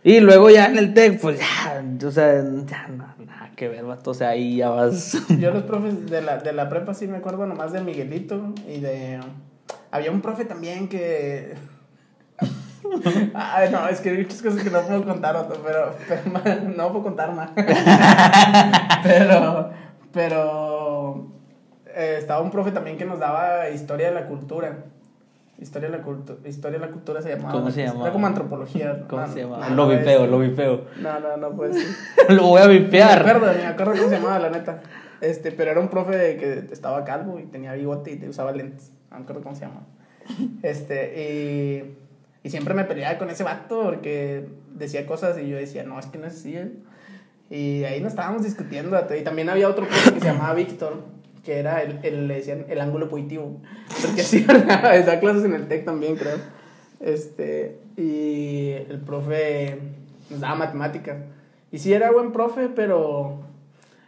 Y luego ya en el TEC, pues ya, o sea, ya no, nada que ver, vato, o sea, ahí ya vas. Yo los profes de la, de la prepa sí me acuerdo nomás de Miguelito y de... Había un profe también que... Ay, no, es que hay muchas cosas que no puedo contar, Otto, pero, no puedo contar más. pero, pero eh, estaba un profe también que nos daba historia de la cultura. Historia de la, cultu- historia de la cultura se llamaba. ¿Cómo se Era llamaba? como antropología. ¿Cómo No, se llama? no, lo vipeo, lo vipeo. No, no, no puede ser. lo voy a Me vipear. acuerdo, me acuerdo cómo se llamaba, la neta. Este, pero era un profe que estaba calvo y tenía bigote y usaba lentes. No me acuerdo cómo se llama. Este, y, y siempre me peleaba con ese vato porque decía cosas y yo decía, no, es que no es así. eh". Y ahí nos estábamos discutiendo. Y también había otro profe que se llamaba Víctor, que era el, el- le decían el ángulo positivo. Porque sí, da clases en el TEC también, creo. Este, y el profe nos daba matemáticas. Y sí era buen profe, pero...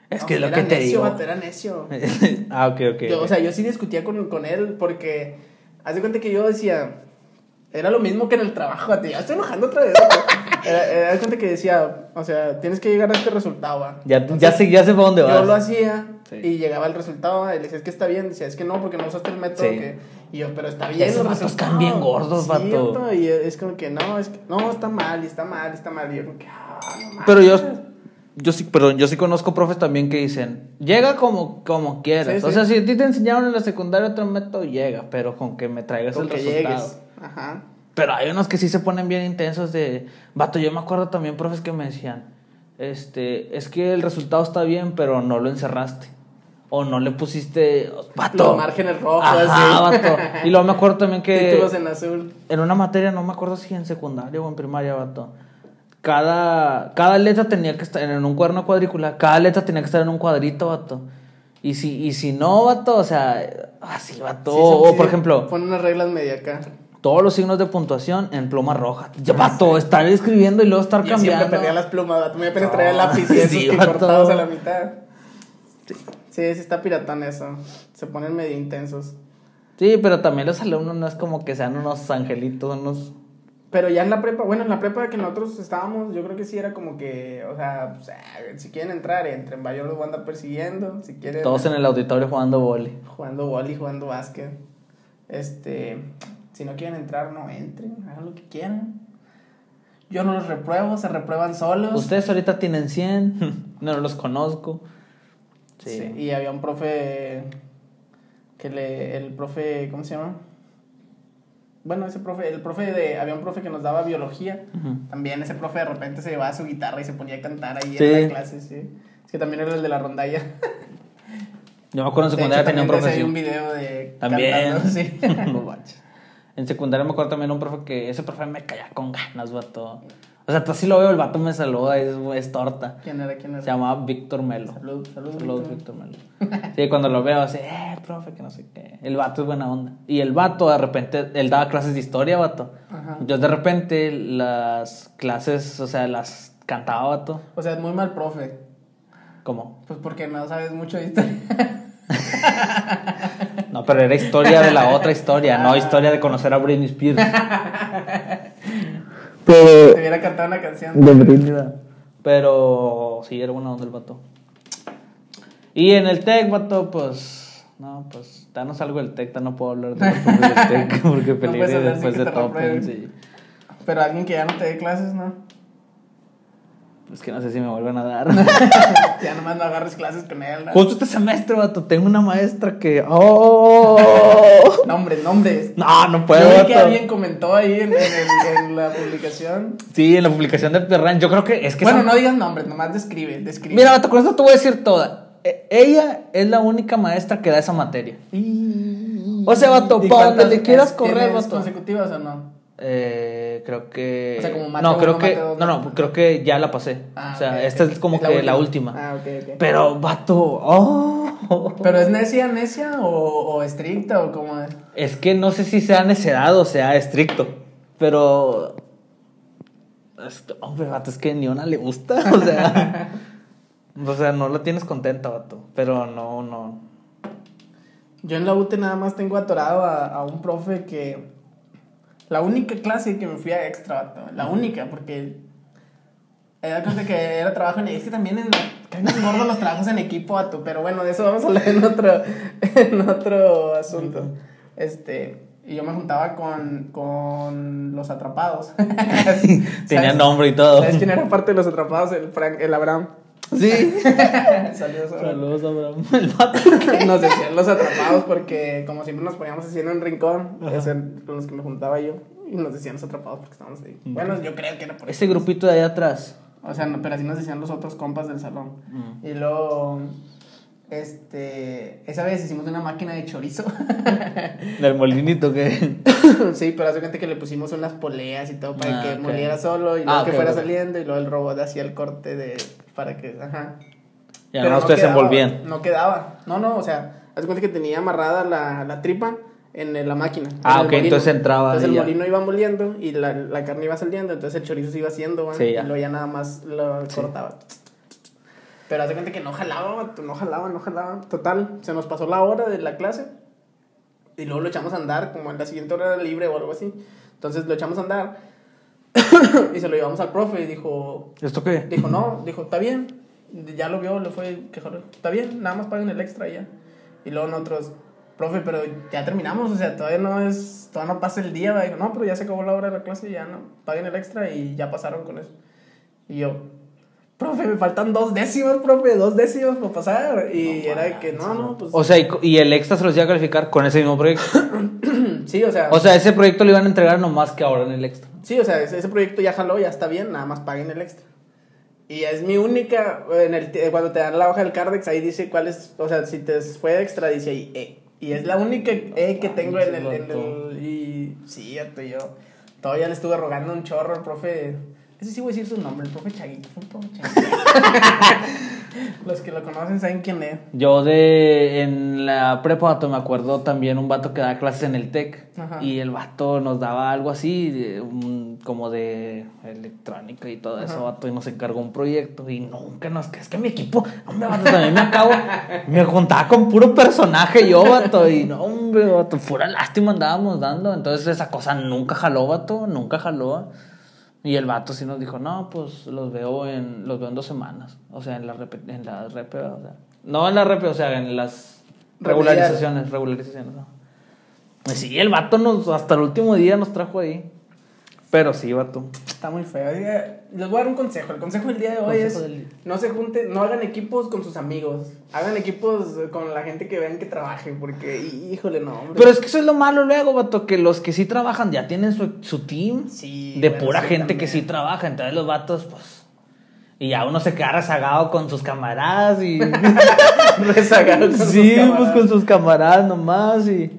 Es no, que es lo que te necio, digo. vato, era necio. ah, ok, ok. Yo, o sea, yo sí discutía con, con él porque... Haz de cuenta que yo decía... Era lo mismo que en el trabajo, vato, Ya estoy enojando otra vez. Era, era, de cuenta que decía... O sea, tienes que llegar a este resultado, va. ya, Entonces, ya, sé, ya sé para dónde vas. yo lo hacía Sí. y llegaba el resultado y le decía, es que está bien. Decía, es que no, porque no usaste el método. Sí. Que... Y yo, pero está bien. Esos los vatos resultados". están bien gordos, Sí, vato. vato, Y es como que no, es que no, está mal, y está mal, y está mal. Y yo, como que, ah, no. Pero yo, yo sí, perdón, yo sí conozco profes también que dicen, llega como, como quieras. O sea, si a ti te enseñaron en la secundaria otro método, llega, pero con que me traigas Con el que resultado. llegues. Ajá. Pero hay unos que sí se ponen bien intensos de... Vato, yo me acuerdo también profes que me decían, este, es que el resultado está bien, pero no lo encerraste. O no le pusiste... Vato. Los márgenes rojos, Ajá, vato. Y luego me acuerdo también que... Títulos en azul. En una materia, no me acuerdo si en secundaria o en primaria, vato. Cada, cada letra tenía que estar en un cuaderno cuadrícula. Cada letra tenía que estar en un cuadrito, vato. Y si, y si no, vato, o sea, así, vato. Sí, o, sí, por ejemplo, Pon unas reglas media acá. todos los signos de puntuación en pluma roja. Ya, vato, estar escribiendo y luego estar Yo siempre cambiando. perdía las plumas, vato. Me apenas traía el lápiz y esos que cortados a la mitad. Sí, sí, está piratón eso. Se ponen medio intensos. Sí, pero también los alumnos no es como que sean unos angelitos, unos. Pero ya en la prepa, bueno, en la prepa que nosotros estábamos, yo creo que sí era como que, o sea, pues, eh, si quieren entrar, entren, yo los voy a andar persiguiendo, si quieren... Todos en el auditorio jugando vole. Jugando boli, jugando básquet. Este, si no quieren entrar, no entren, hagan lo que quieran. Yo no los repruebo, se reprueban solos. Ustedes ahorita tienen 100, no los conozco. Sí. Sí. Y había un profe que le, el profe, ¿cómo se llama? Bueno, ese profe, el profe de, había un profe que nos daba biología. También ese profe de repente se llevaba su guitarra y se ponía a cantar ahí Sí. en la clase, sí. Es que también era el de la rondalla. Yo me acuerdo en secundaria hecho, tenía un profe hay así. un video de También. cantando, sí. En secundaria me acuerdo también un profe que ese profe me caía con ganas, vato. O sea, tú así lo veo, el vato me saluda, es, es torta. ¿Quién era? ¿Quién era? Se llamaba Víctor Melo. Salud, salud, Saludos, Víctor. Víctor Melo. Sí, cuando lo veo así, eh, profe, que no sé qué. El vato es buena onda. Y el vato, de repente, él daba clases de historia, vato. Ajá. Yo de repente las clases, o sea, las cantaba, vato. O sea, es muy mal profe. ¿Cómo? Pues porque no sabes mucho de historia. No, pero era historia de la otra historia, no Ah. historia de conocer a Britney Spears. Te hubiera cantado una canción. Britney. Pero sí, era buena onda el vato. Y en el tech, vato, pues. No, pues. Ya no salgo del tech, ya no puedo hablar de del tech porque peleé hablar después de topen, reprueben. sí. Pero alguien que ya no te dé clases, ¿no? Es que no sé si me vuelven a dar. ya nomás no agarres clases con él, ¿no? Justo este semestre, vato, tengo una maestra que. ¡Oh! Nombres, nombres. No, no puedo, Yo vi que alguien comentó ahí en, en el- en la publicación. Sí, en la publicación de Perran. Yo creo que es que. bueno, no digas nombres, nomás describe, describe. Mira, vato, con esto te voy a decir toda. E- Ella es la única maestra que da esa materia. O sea, vato, ¿Y pa' cuántas donde le quieras correr, vato. consecutivas o no? Eh, creo que. O sea, como no, creo que. no, no, creo que ya la pasé. Ah, o sea, esta es como que la última. Ah, ok, ok. Pero, vato, oh. ¿Pero es necia, necia o, o estricta o cómo es? Es que no sé si sea necedad o sea estricto. Pero. es- Hombre, vato, es que ni una le gusta. O sea. o sea, no la tienes contenta, vato. Pero no, no. Yo en la UT nada más tengo atorado a, a un profe que... La única clase que me fui a extra, la única, porque... Cuenta que era trabajo en... Es que también en... Caen gordos los trabajos en equipo, vato, pero bueno, de eso vamos a hablar en otro, en otro asunto. Este... Y yo me juntaba con, con los atrapados. Tenía nombre y todo. ¿Sabes quién era parte de los atrapados? El, Frank, el Abraham. Sí. Saludos, Abraham. Saludos, Abraham. El vato. Nos decían los atrapados porque como siempre nos poníamos así en un rincón, ese con los que me juntaba yo, y nos decían los atrapados porque estábamos ahí. Bueno, yo creo que era por eso. Ese grupito de allá atrás. O sea, no, pero así nos decían los otros compas del salón. Mm. Y luego, este, esa vez hicimos una máquina de chorizo. Del molinito que. sí, pero hace cuenta que le pusimos unas poleas y todo para Ah, que ok. moliera solo y luego Ah, que fuera saliendo y luego el robot hacía el corte de, para que, ajá. Ya Pero no ustedes quedaba, envolvían. No quedaba. No, no, o sea, haz cuenta que tenía amarrada la, la tripa en la máquina. Ah, en ok, entonces entraba Entonces el ya. molino iba moliendo y la, la carne iba saliendo, entonces el chorizo se iba haciendo. Sí, ya. y luego ya nada más lo Sí. cortaba. Pero haz de cuenta que no jalaba, no jalaba, no jalaba. Total, se nos pasó la hora de la clase y luego lo echamos a andar, como en la siguiente hora era libre o algo así. Entonces lo echamos a andar y se lo llevamos al profe y dijo, ¿Esto qué? Dijo, no, dijo, está bien. Ya lo vio, lo fue quejar. Está bien, nada más paguen el extra y ya. Y luego nosotros, profe, pero ya terminamos, o sea, todavía no es, todavía no pasa el día. ¿va?". Dijo, no, pero ya se acabó la hora de la clase y ya no, paguen el extra y ya pasaron con eso. Y yo, profe, me faltan dos décimos, profe, dos décimos para pasar. Y No era de que, no, no, pues. O sea, y, y el extra se los iba a calificar con ese mismo proyecto. sí, o sea. O sea, ese proyecto lo iban a entregar nomás que ahora en el extra. Sí, o sea, ese, proyecto ya jaló, ya está bien, nada más paguen el extra. Y es mi única, en el, cuando te dan la hoja del Cardex, ahí dice cuál es, o sea, si te fue extra, dice ahí E. Y es la única E que tengo en el, en el, y sí, yo todavía le estuve rogando un chorro al profe, ese sí voy a decir su nombre, el profe Chaguito, fue el profe Chaguito. Los que lo conocen saben quién es. Yo de en la prepa, me acuerdo también un vato que daba clases en el TEC. Y el vato nos daba algo así, de un- como de electrónica y todo eso, vato, y nos encargó un proyecto. Y nunca nos. Es que mi equipo, hombre, vato, también me acabo. me juntaba con puro personaje yo, vato. Y no, hombre, vato, pura lástima andábamos dando. Entonces esa cosa nunca jaló, vato, nunca jaló. Y el vato sí nos dijo, no, pues los veo en, los veo en dos semanas. O sea, en la rep, en la rep, o sea. No en la rep, o sea, en las regularizaciones, regularizaciones, ¿no? Y sí, el vato nos, hasta el último día nos trajo ahí. Pero sí, vato. Está muy feo. Les voy a dar un consejo. El consejo del día de hoy Consejo es del no se junten, no hagan equipos con sus amigos. Hagan equipos con la gente que vean que trabaje, porque hí- híjole, no, hombre. Pero es que eso es lo malo luego, vato, que los que sí trabajan ya tienen su, su team sí, de bueno, pura sí, gente que sí trabaja. Entonces los vatos, pues... Y ya uno se queda rezagado con sus camaradas y... Rezagado con sus sí, pues con sus camaradas nomás y...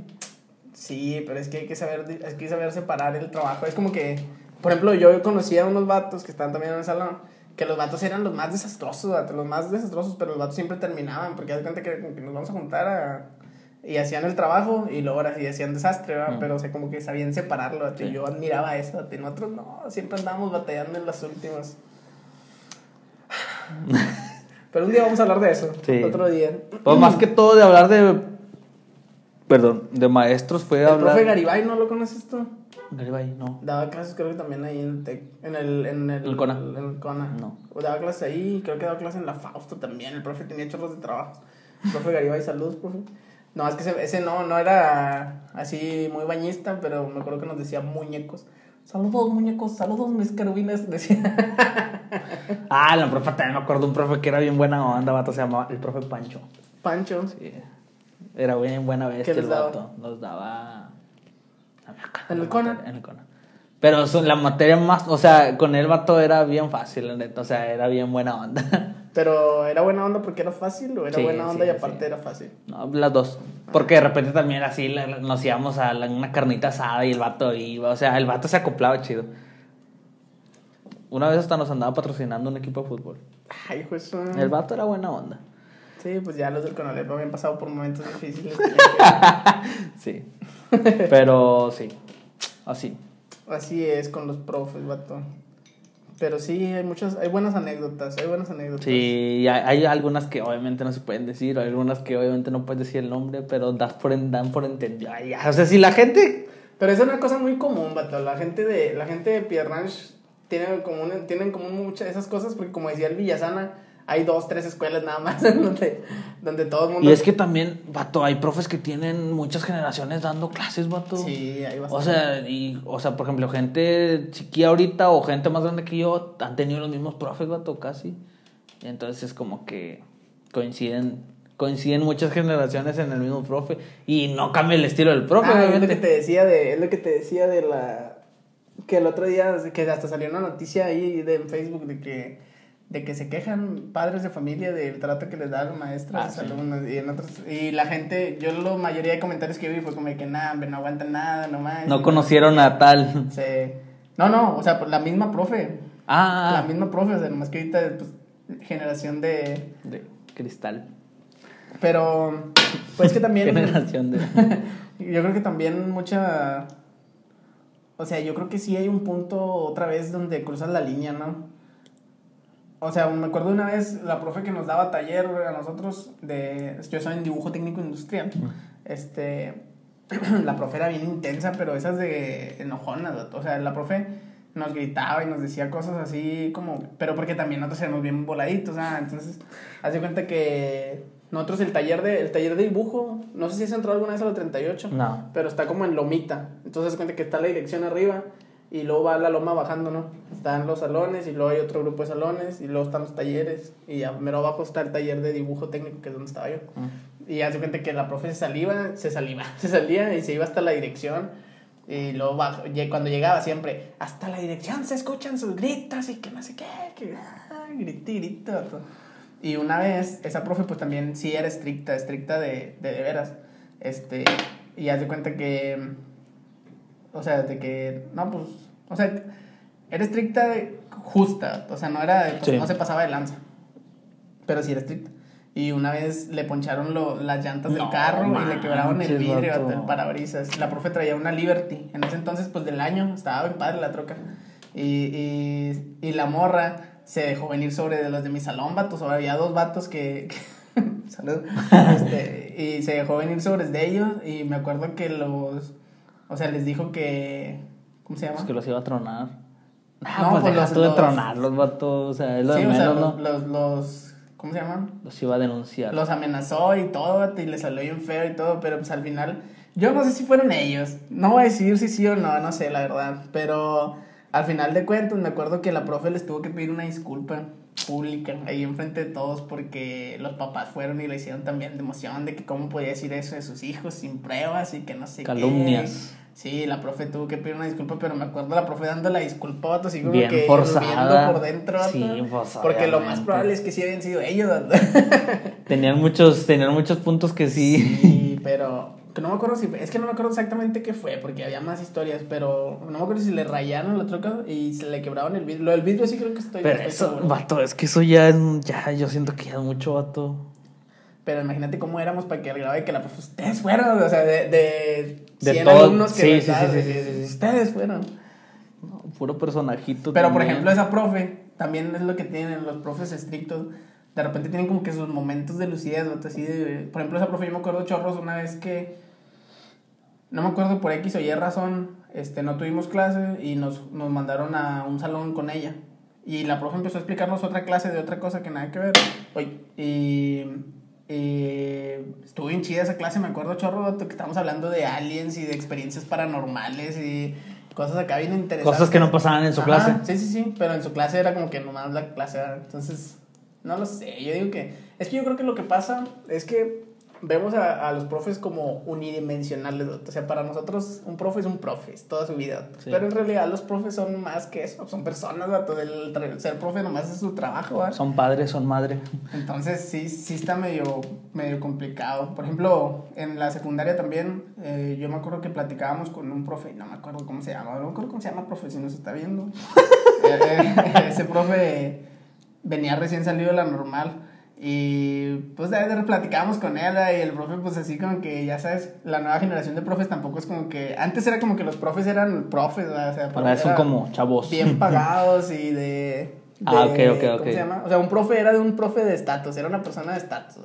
Sí, pero es que hay que saber, hay que saber separar el trabajo. Es como que por ejemplo, yo conocía a unos vatos que estaban también en el salón, que los vatos eran los más desastrosos, vato, los más desastrosos, pero los vatos siempre terminaban, porque haz cuenta que, que nos vamos a juntar a, y hacían el trabajo y luego ahora sí hacían desastre, ¿verdad? Mm. pero o sea, como que sabían separarlo, y Sí. yo admiraba eso, vato, y nosotros no, siempre andábamos batallando en las últimas. Pero un día vamos a hablar de eso, Sí. otro día. Pues más que todo de hablar de. Perdón, de maestros fue El hablar. profe Garibay, ¿no lo conoces tú? Garibay, no. Daba clases creo que también ahí en el TEC, en el, en el, ¿El Cona? En el Cona. No. O daba clases ahí, creo que daba clases en la Fausto también, el profe tenía chorros de trabajo. El profe Garibay, saludos, profe. No, es que ese, ese no, no era así muy bañista, pero me acuerdo que nos decía muñecos. Saludos, muñecos, saludos, mis querubines, decía. Ah, la profe también me acuerdo un profe que era bien buena onda, vato, se llamaba el profe Pancho. Pancho. Sí. Era bien buena bestia ¿Qué el daba? vato. Nos daba. ¿En el Cona? En el. Pero su- la materia más, o sea, con el vato era bien fácil, neta, o sea, era bien buena onda. Pero era buena onda porque era fácil o era Sí, buena onda sí, y aparte sí. era fácil. No, las dos. Porque de repente también así la- la- nos íbamos a la- una carnita asada y el vato iba. O sea, el vato se acoplaba chido. Una vez hasta nos andaba patrocinando un equipo de fútbol. Ay, pues. El vato era buena onda. Sí, pues ya los del Conalep habían pasado por momentos difíciles. Sí. Pero sí. Así. Así es con los profes, vato. Pero sí, hay muchas, hay buenas anécdotas, hay buenas anécdotas. Sí, hay, hay algunas que obviamente no se pueden decir, hay algunas que obviamente no puedes decir el nombre, pero das por, en- dan por entendido. Ay, ya, O sea, si la gente. Pero es una cosa muy común, vato. La gente de, la gente de Pierre Ranch tiene en común, tienen en común muchas de esas cosas, porque como decía el Villasana, hay dos, tres escuelas nada más en donde, donde todo el mundo. Y es que también, vato, hay profes que tienen muchas generaciones dando clases, vato. Sí, hay bastante. O sea, y, o sea, por ejemplo, gente chiquilla ahorita o gente más grande que yo han tenido los mismos profes, vato, casi. Y entonces es como que coinciden, coinciden muchas generaciones en el mismo profe y no cambia el estilo del profe, Ah, es lo que te decía de, es lo que te decía de la que el otro día que hasta salió una noticia ahí de, en Facebook de que de que se quejan padres de familia del trato que les da a los maestros, Ah, sí. alumnos y en otros y la gente, yo la mayoría de comentarios que vi fue como de que nada, no aguantan nada, nomás. No conocieron a tal. Se- No, no, o sea, la misma profe, Ah, la misma profe, o sea, nomás que ahorita pues, generación de de cristal. pero pues que también Generación de. Yo creo que también mucha. O sea, yo creo que sí hay un punto otra vez donde cruzas la línea, ¿no? O sea, me acuerdo una vez la profe que nos daba taller a nosotros de. Yo soy en dibujo técnico industrial. Este. La profe era bien intensa, pero esas de enojonas. O sea, la profe nos gritaba y nos decía cosas así como. Pero porque también nosotros éramos bien voladitos, ¿ah? Entonces, haz de cuenta que nosotros el taller de, el taller de dibujo, no sé si has entrado alguna vez a la 38 No. pero está como en lomita. Entonces, cuenta que está la dirección arriba y luego va la loma bajando, ¿no? Están los salones y luego hay otro grupo de salones y luego están los talleres y ya mero abajo está el taller de dibujo técnico que es donde estaba yo. Y hace cuenta que la profe se saliva, se saliva, se salía y se iba hasta la dirección. Y luego bajo, lle- cuando llegaba siempre, hasta la dirección se escuchan sus gritos y que no sé qué, que ah, grito y grito. Y una vez, esa profe pues también sí era estricta, estricta de, de, de veras. Este, y haz de cuenta que, o sea, de que, no, pues, o sea, era estricta, de, justa, o sea, no era, de- pues, Sí. no se pasaba de lanza, pero sí era estricta. Y una vez le poncharon lo- las llantas del No carro y le quebraron el vidrio, vato. vato, el parabrisas. La profe traía una Liberty. En ese entonces, pues del año, estaba bien padre la troca. Y, y, y la morra se dejó venir sobre de los de mi salón, vatos. O había dos vatos que. que- Salud. Este, y se dejó venir sobre de ellos. Y me acuerdo que los. O sea, les dijo que. ¿Cómo se llama? Es que los iba a tronar. Ah, No, pues, pues los- tú de los- tronarlos, vato. O sea, es lo sí, de o sea, menos, los, ¿no? los, los- ¿Cómo se llaman? Los iba a denunciar. Los amenazó y todo, y le salió bien feo y todo, pero pues al final, yo no sé si fueron ellos, no voy a decir si sí o no, no sé la verdad, pero al final de cuentas me acuerdo que la profe les tuvo que pedir una disculpa pública ahí enfrente de todos porque los papás fueron y le hicieron también de emoción de que cómo podía decir eso de sus hijos sin pruebas y que no sé qué. Calumnias. Sí, la profe tuvo que pedir una disculpa, pero me acuerdo la profe dando la disculpa, vato, así como Bien que forzada. por dentro, vato, Sí, porque lo más probable es que sí habían sido ellos, vato. Tenían muchos, tenían muchos puntos que sí. Sí, pero que no me acuerdo si es que no me acuerdo exactamente qué fue, porque había más historias, pero no me acuerdo si le rayaron la troca y se le quebraron el vidrio. Lo del vidrio sí creo que estoy. Pero eso, seguro. vato, es que eso ya es, ya, yo siento que ya es mucho, vato. Pero imagínate cómo éramos para que el grado de que la profe, ustedes fueron, o sea, de, de De 100 todo- alumnos que sí, sí, sí, sí, sí, ustedes fueron. No, puro personajito. Pero por ejemplo, esa profe, también es lo que tienen los profes estrictos. De repente tienen como que sus momentos de lucidez, vato, así de. Por ejemplo, esa profe, yo me acuerdo chorros una vez que. No me acuerdo por X o Y razón, este, no tuvimos clase y nos, nos mandaron a un salón con ella. Y la profe empezó a explicarnos otra clase de otra cosa que nada que ver. Oye, y. y estuvo bien chida esa clase, me acuerdo chorro, que estábamos hablando de aliens y de experiencias paranormales y cosas acá bien interesantes. Cosas que no pasaban en su Ajá, clase. Sí, sí, sí, pero en su clase era como que nomás la clase, ¿verdad? entonces, no lo sé, yo digo que, es que yo creo que lo que pasa es que vemos a, a los profes como unidimensionales, o sea, para nosotros un profe es un profe, es toda su vida, Sí. pero en realidad los profes son más que eso, son personas, ¿no? el tra- ser profe nomás es su trabajo, ¿verdad? Son padres, son madre. Entonces sí, sí está medio, medio complicado. Por ejemplo, en la secundaria también, eh, yo me acuerdo que platicábamos con un profe, no me acuerdo cómo se llama, no me acuerdo cómo se llama profe, si nos está viendo. Eh, eh, ese profe venía recién salido de la normal y pues de, platicábamos con él y el profe pues así como que ya sabes, la nueva generación de profes tampoco es como que, antes era como que los profes eran profes, ¿verdad? o sea, Ahora son era- como chavos. bien pagados y de, Ah, ok, ok, ok. ¿Cómo se llama? O sea, un profe era de un profe de estatus, era una persona de estatus.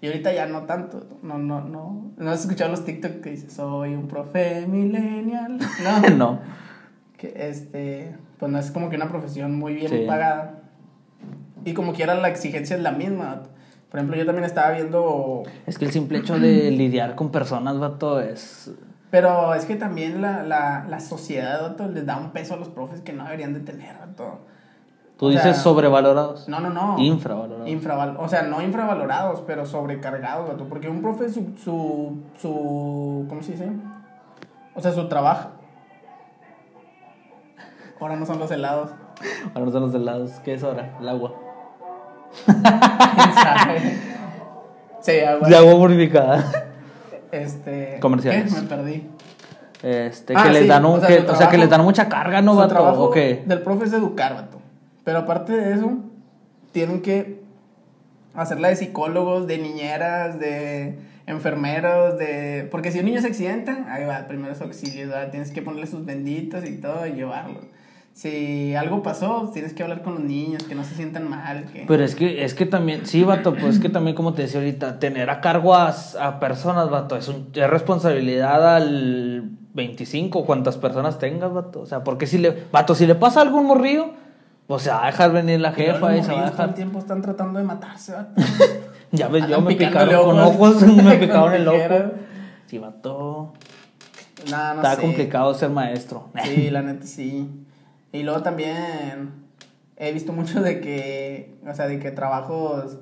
Y ahorita ya no tanto. No, no, no. ¿No has escuchado los TikTok que dice soy un profe millennial? No. no. que este, pues no es como que una profesión muy bien Sí. pagada. Y como quiera la exigencia es la misma. Por ejemplo, yo también estaba viendo Es que el simple hecho de lidiar con personas, vato, es. Pero es que también la, la, la sociedad vato, les da un peso a los profes que no deberían de tener. vato. Tú O dices sea, sobrevalorados. No, no, no. Infravalorados. Infraval o sea, no infravalorados, pero sobrecargados, vato. Porque un profe, su, su, su. ¿Cómo se dice? O sea, su trabajo. Ahora no son los helados. Ahora no son los helados. ¿Qué es ahora? El agua. ¿Quién sabe? Sí, agua. De agua purificada. Este. Comerciales. ¿qué? Me perdí. Este, Ah, que les dan un, o sea, que- su o sea, que trabajo- les dan mucha carga, ¿no, vato? trabajo ¿O qué? del profe es educar, vato. Pero aparte de eso, tienen que hacerla de psicólogos, de niñeras, de enfermeros, de... Porque si un niño se accidenta, ahí va, primeros auxilios, ¿verdad? Tienes que ponerle sus benditos y todo y llevarlo. Si algo pasó, tienes que hablar con los niños, que no se sientan mal, que... Pero es que, es que también, sí, vato, pues es que también, como te decía ahorita, tener a cargo a, a personas, vato, es, un, es responsabilidad al 25, cuantas personas tengas, vato. O sea, porque si le, vato, si le pasa a un morrillo, pues se va a dejar venir la jefa y se va a todo el dejar. tiempo están tratando de matarse, vato. Ya ves, yo me picaron con ojos. ojos, me picaron el ojo. Sí, vato. No, no Está sé. complicado ser maestro. Sí, la neta sí. Y luego también he visto mucho de que, o sea, de que trabajos,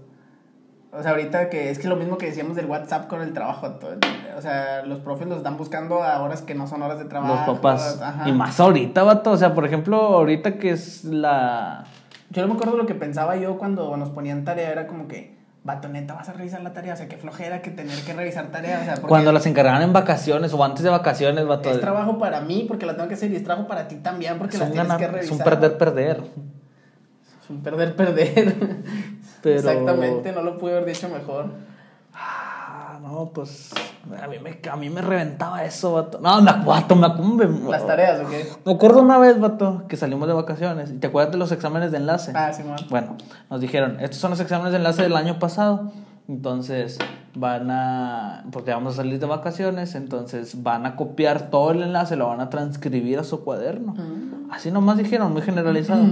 o sea, ahorita que es que lo mismo que decíamos del WhatsApp con el trabajo, todo, o sea, los profes los están buscando a horas que no son horas de trabajo. Los papás. ajá. Y más ahorita, vato. O sea, por ejemplo, ahorita que es la. Yo no me acuerdo lo que pensaba yo cuando nos ponían tarea, era como que, vato, neta, vas a revisar la tarea, o sea, qué flojera que tener que revisar tarea, o sea, porque Cuando las encargaban en vacaciones o antes de vacaciones, vato. es trabajo para mí porque la tengo que hacer y es trabajo para ti también porque es las tienes ganar- que es revisar. un perder, perder. Es un perder, perder. Pero- Exactamente, no lo pude haber dicho mejor. No, pues. A mí me, a mí me reventaba eso, vato. No, me vato, me me- Las tareas, ¿o qué? Me acuerdo una vez, vato, que salimos de vacaciones. ¿Te acuerdas de los exámenes de enlace? Ah, sí, man. Bueno, nos dijeron, estos son los exámenes de enlace del año pasado. Entonces van a, porque vamos a salir de vacaciones, entonces van a copiar todo el enlace, lo van a transcribir a su cuaderno. Así nomás dijeron, muy generalizado.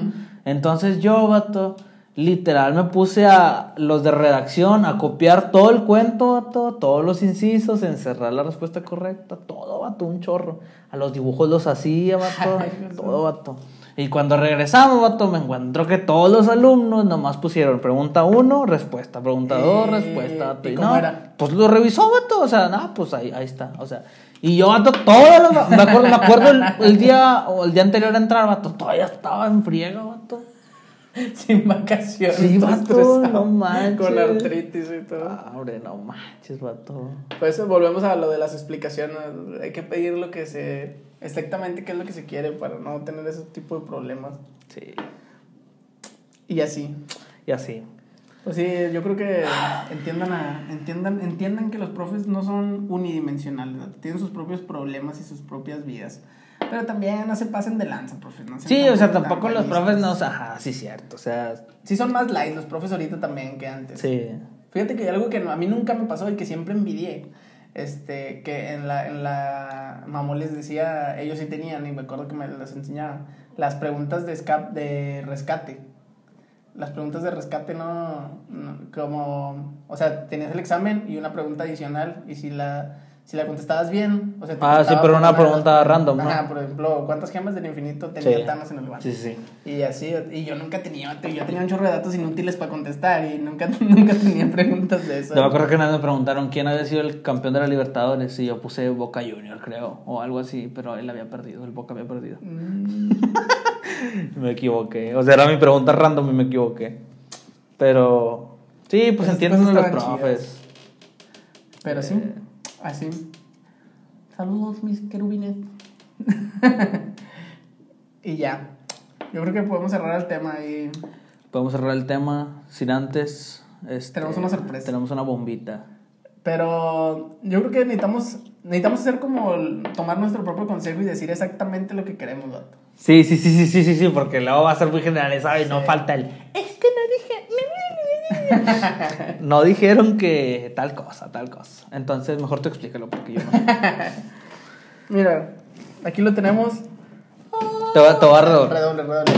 Entonces yo, vato, literal me puse a los de redacción a copiar todo el cuento, vato, todos los incisos, encerrar la respuesta correcta, todo, vato, un chorro. A los dibujos los hacía, vato, todo, vato. Y cuando regresamos, vato, me encuentro que todos los alumnos nomás pusieron pregunta uno, respuesta, pregunta dos, Eh, respuesta. vato. ¿y cómo no, era? Pues lo revisó, vato. O sea, no, pues ahí, ahí está. O sea, y yo, vato, todo lo, me acuerdo, me acuerdo el, el día o el día anterior a entrar, vato, todavía estaba en friega, vato. Sin vacaciones. Sí, vato, no manches. Con artritis y todo. Ah, hombre, no manches, vato. Pues volvemos a lo de las explicaciones. Hay que pedir lo que se. Exactamente qué es lo que se quiere para no tener ese tipo de problemas. Sí. Y así. Y así. Pues sí, yo creo que entiendan, a, entiendan, entiendan que los profes no son unidimensionales, ¿no? tienen sus propios problemas y sus propias vidas. Pero también no se pasen de lanza, profes. No Sí, o sea, tampoco los profes no, ajá, sí, cierto, o sea, Sí, son más light los profes ahorita también que antes. sí. Fíjate que hay algo que a mí nunca me pasó y que siempre envidié. Este, que en la, en la mamón les decía, ellos sí tenían, y me acuerdo que me las enseñaban, las preguntas de, escap, de rescate. Las preguntas de rescate no, no- como, o sea, tenías el examen y una pregunta adicional, y si la, si la contestabas bien, o sea, te Ah, sí, pero una pregunta random, ¿no? Ajá, por ejemplo, ¿cuántas gemas del infinito tenía Sí. Thanos en el lugar? Sí, sí, sí. Y así, y yo nunca tenía, yo tenía un chorro de datos inútiles para contestar y nunca, nunca tenía preguntas de eso. Yo me acuerdo que una vez me preguntaron quién había sido el campeón de la Libertadores y yo puse Boca Junior, creo, o algo así, pero él había perdido, el Boca había perdido. Mm, Me equivoqué, o sea, era mi pregunta random y me equivoqué. Pero, sí, pues Esas entienden cosas los profes. Pero sí, Eh. Así. Saludos, mis querubines. y ya. Yo creo que podemos cerrar el tema y Podemos cerrar el tema sin antes. este, Tenemos una sorpresa. Tenemos una bombita. Pero yo creo que necesitamos, necesitamos hacer como el- tomar nuestro propio consejo y decir exactamente lo que queremos, vato. Sí, sí, sí, sí, sí, sí, sí, porque luego va a ser muy generalizado y no falta el. Es que no dije. no dijeron que tal cosa, tal cosa. Entonces, mejor tú explícalo porque yo no. Mira, aquí lo tenemos. te va, te va a redor. Redoble, redoble.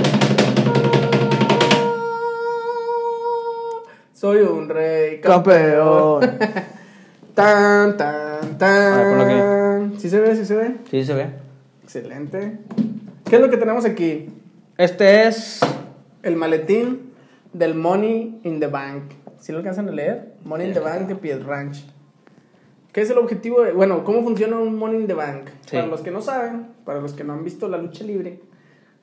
Soy un rey Campeón. Tan, tan, tan. ¿Sí se ve? ¿Sí se ve? Sí, se ve. Excelente. ¿Qué es lo que tenemos aquí? Este es. El maletín del Money in the Bank. ¿Sí lo alcanzan a leer? Money in the Bank de Pied Ranch. ¿Qué es el objetivo? De, bueno, ¿cómo funciona un Money in the Bank? Sí. Para los que no saben, para los que no han visto la lucha libre,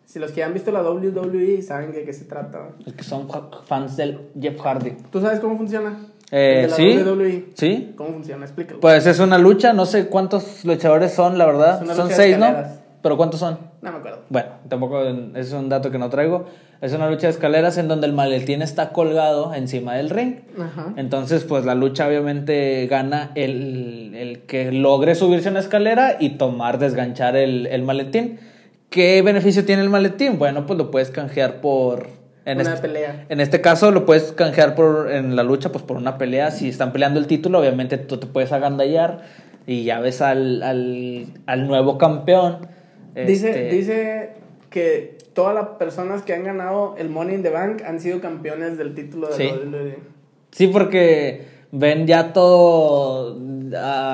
si los que han visto la WWE saben de qué se trata. Los que son fa- fans del Jeff Hardy. ¿Tú sabes cómo funciona? Eh, de la sí. WWE. Sí. ¿Cómo funciona? Explícalo. Pues es una lucha, no sé cuántos luchadores son, la verdad. Es Son seis, ¿no? Pero ¿cuántos son? No me acuerdo. Bueno, tampoco es un dato que no traigo. Es una lucha de escaleras en donde el maletín está colgado encima del ring. Ajá. Entonces, pues la lucha obviamente gana el, el que logre subirse a una escalera y tomar, desganchar el, el maletín. ¿Qué beneficio tiene el maletín? Bueno, pues lo puedes canjear por... En Una este, pelea. en este caso lo puedes canjear por, en la lucha pues por una pelea. Si están peleando el título, obviamente tú te puedes agandallar y ya ves al, al, al nuevo campeón. Dice, Este, dice que todas las personas que han ganado el Money in the Bank han sido campeones del título de Sí. la WWE. Sí, porque ven ya todo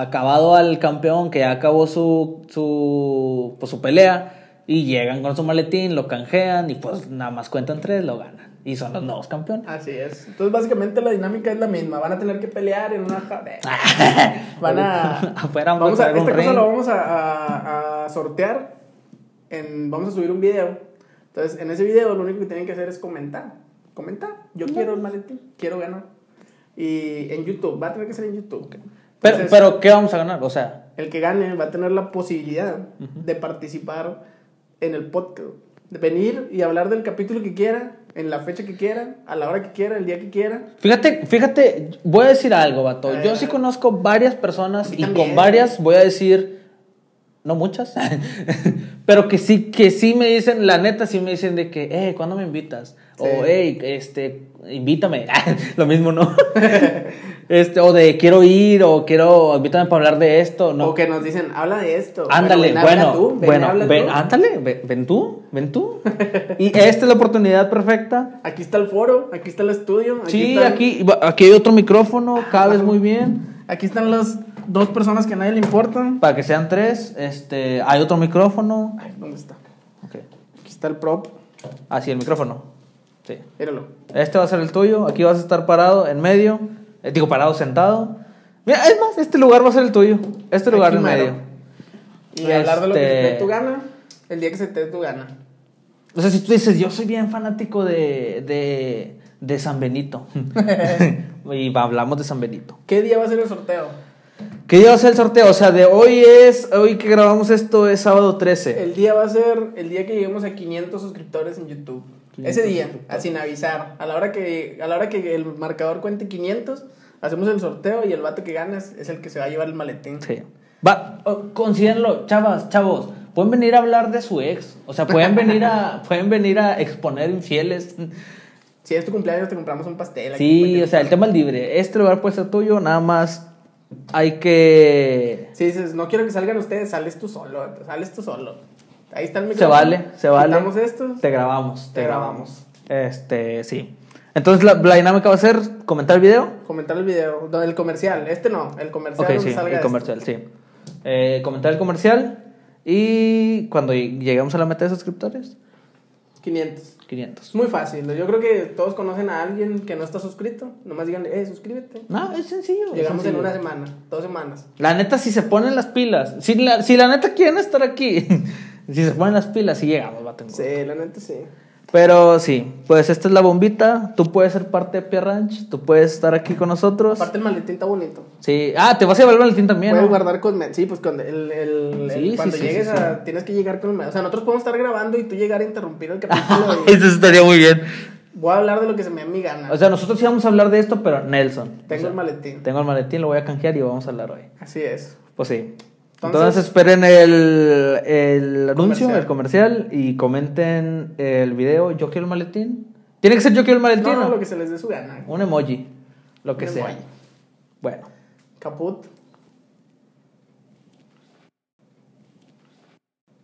acabado al campeón, que ya acabó su, su, pues, su pelea, y llegan con su maletín, lo canjean, y pues nada más cuentan tres, lo ganan. Y son los nuevos campeones. Así es. Entonces, básicamente la dinámica es la misma. Van a tener que pelear en una ja- Van a. Afuera vamos a, esta cosa lo vamos a, a- a sortear. En, vamos a subir un video. Entonces, en ese video lo único que tienen que hacer es comentar. Comentar. Yo quiero el maletín. Quiero ganar. Y en YouTube. Va a tener que ser en YouTube. Pero, Entonces, pero, ¿qué vamos a ganar? O sea, el que gane va a tener la posibilidad de participar en el podcast. De venir y hablar del capítulo que quiera, en la fecha que quiera, a la hora que quiera, el día que quiera. fíjate, fíjate, voy a decir algo, vato. Yo sí ver. conozco varias personas y también. con varias voy a decir, no muchas, pero que sí, que sí me dicen, la neta sí me dicen de que, eh, ¿cuándo me invitas? O, hey, este, invítame. Lo mismo, ¿no? este, o de quiero ir, o quiero, invítame para hablar de esto, ¿no? O que nos dicen, habla de esto. Ándale, ven, habla bueno, tú, ven, bueno, habla ven, tú. ándale, ven, ven tú, ven tú. y esta es la oportunidad perfecta. Aquí está el foro, aquí está el estudio. Aquí Sí, están- aquí, aquí hay otro micrófono, cabes muy bien. Aquí están las dos personas que a nadie le importan. Para que sean tres, este, hay otro micrófono. Ay, ¿dónde está? Ok. Aquí está el prop. Ah, sí, el micrófono. Sí. Míralo. Este va a ser el tuyo. Aquí vas a estar parado en medio. Eh, digo, parado, sentado. Mira, es más, este lugar va a ser el tuyo. Este lugar Aquí en mero. medio. Y hablar de lo que te Este- dé tu gana, el día que se te dé tu gana. O sea, si tú dices, yo soy bien fanático de, de, de San Benito. y hablamos de San Benito. ¿Qué día va a ser el sorteo? ¿Qué día va a ser el sorteo? O sea, de hoy es, hoy que grabamos esto es sábado 13. El día va a ser el día que lleguemos a 500 suscriptores en YouTube. 500 Ese día, sin avisar. A la hora que a la hora que el marcador cuente 500, hacemos el sorteo y el vato que ganas es el que se va a llevar el maletín. Sí. Va, oh, considérenlo, chavas, chavos. Pueden venir a hablar de su ex. O sea, pueden venir a, pueden venir a exponer infieles. Si es tu cumpleaños, te compramos un pastel. Sí, o sea, el tema es libre. Este lugar puede ser tuyo, nada más hay que. Si dices, no quiero que salgan ustedes, sales tú solo, sales tú solo. Ahí está el Se micrófono. vale, se vale. Estos. Te grabamos, te Te grabamos. Este, sí. Entonces la, la dinámica va a ser comentar el video. Comentar el video, no, el comercial, este no, el comercial Ok, donde sí, salga el esto. comercial, sí. Eh, comentar el comercial y cuando lleguemos a la meta de suscriptores, 500. 500. Es muy fácil, yo creo que todos conocen a alguien que no está suscrito, nomás digan, eh, suscríbete. No, es sencillo. es Llegamos en una semana, dos semanas. La neta, si se ponen las pilas, si la, si la neta quieren estar aquí, si se ponen las pilas, sí llegamos, va Sí, la neta sí. Pero sí, pues esta es la bombita. Tú puedes ser parte de Pierre Ranch, tú puedes estar aquí con nosotros. Aparte el maletín está bonito. Sí, ah, te vas a llevar el maletín también. Puedes ¿no? guardar con... Sí, pues con el, el- el- Sí, sí, cuando sí, llegues sí, a... Tienes que llegar con el... O sea, nosotros podemos estar grabando y tú llegar a interrumpir el capítulo y... Eso estaría muy bien. Voy a hablar de lo que se me da mi gana. O sea, nosotros sí vamos a hablar de esto, pero Nelson. Tengo O sea, el maletín. Tengo el maletín, lo voy a canjear y vamos a hablar hoy. Así es. Pues sí. Entonces- Entonces, esperen el, el anuncio, Comercial. el comercial y comenten el video. Yo quiero el maletín. Tiene que ser yo quiero el maletín. No, ¿no? lo que se les dé su gana. Un emoji. Lo que Un sea. emoji. Bueno. Caput.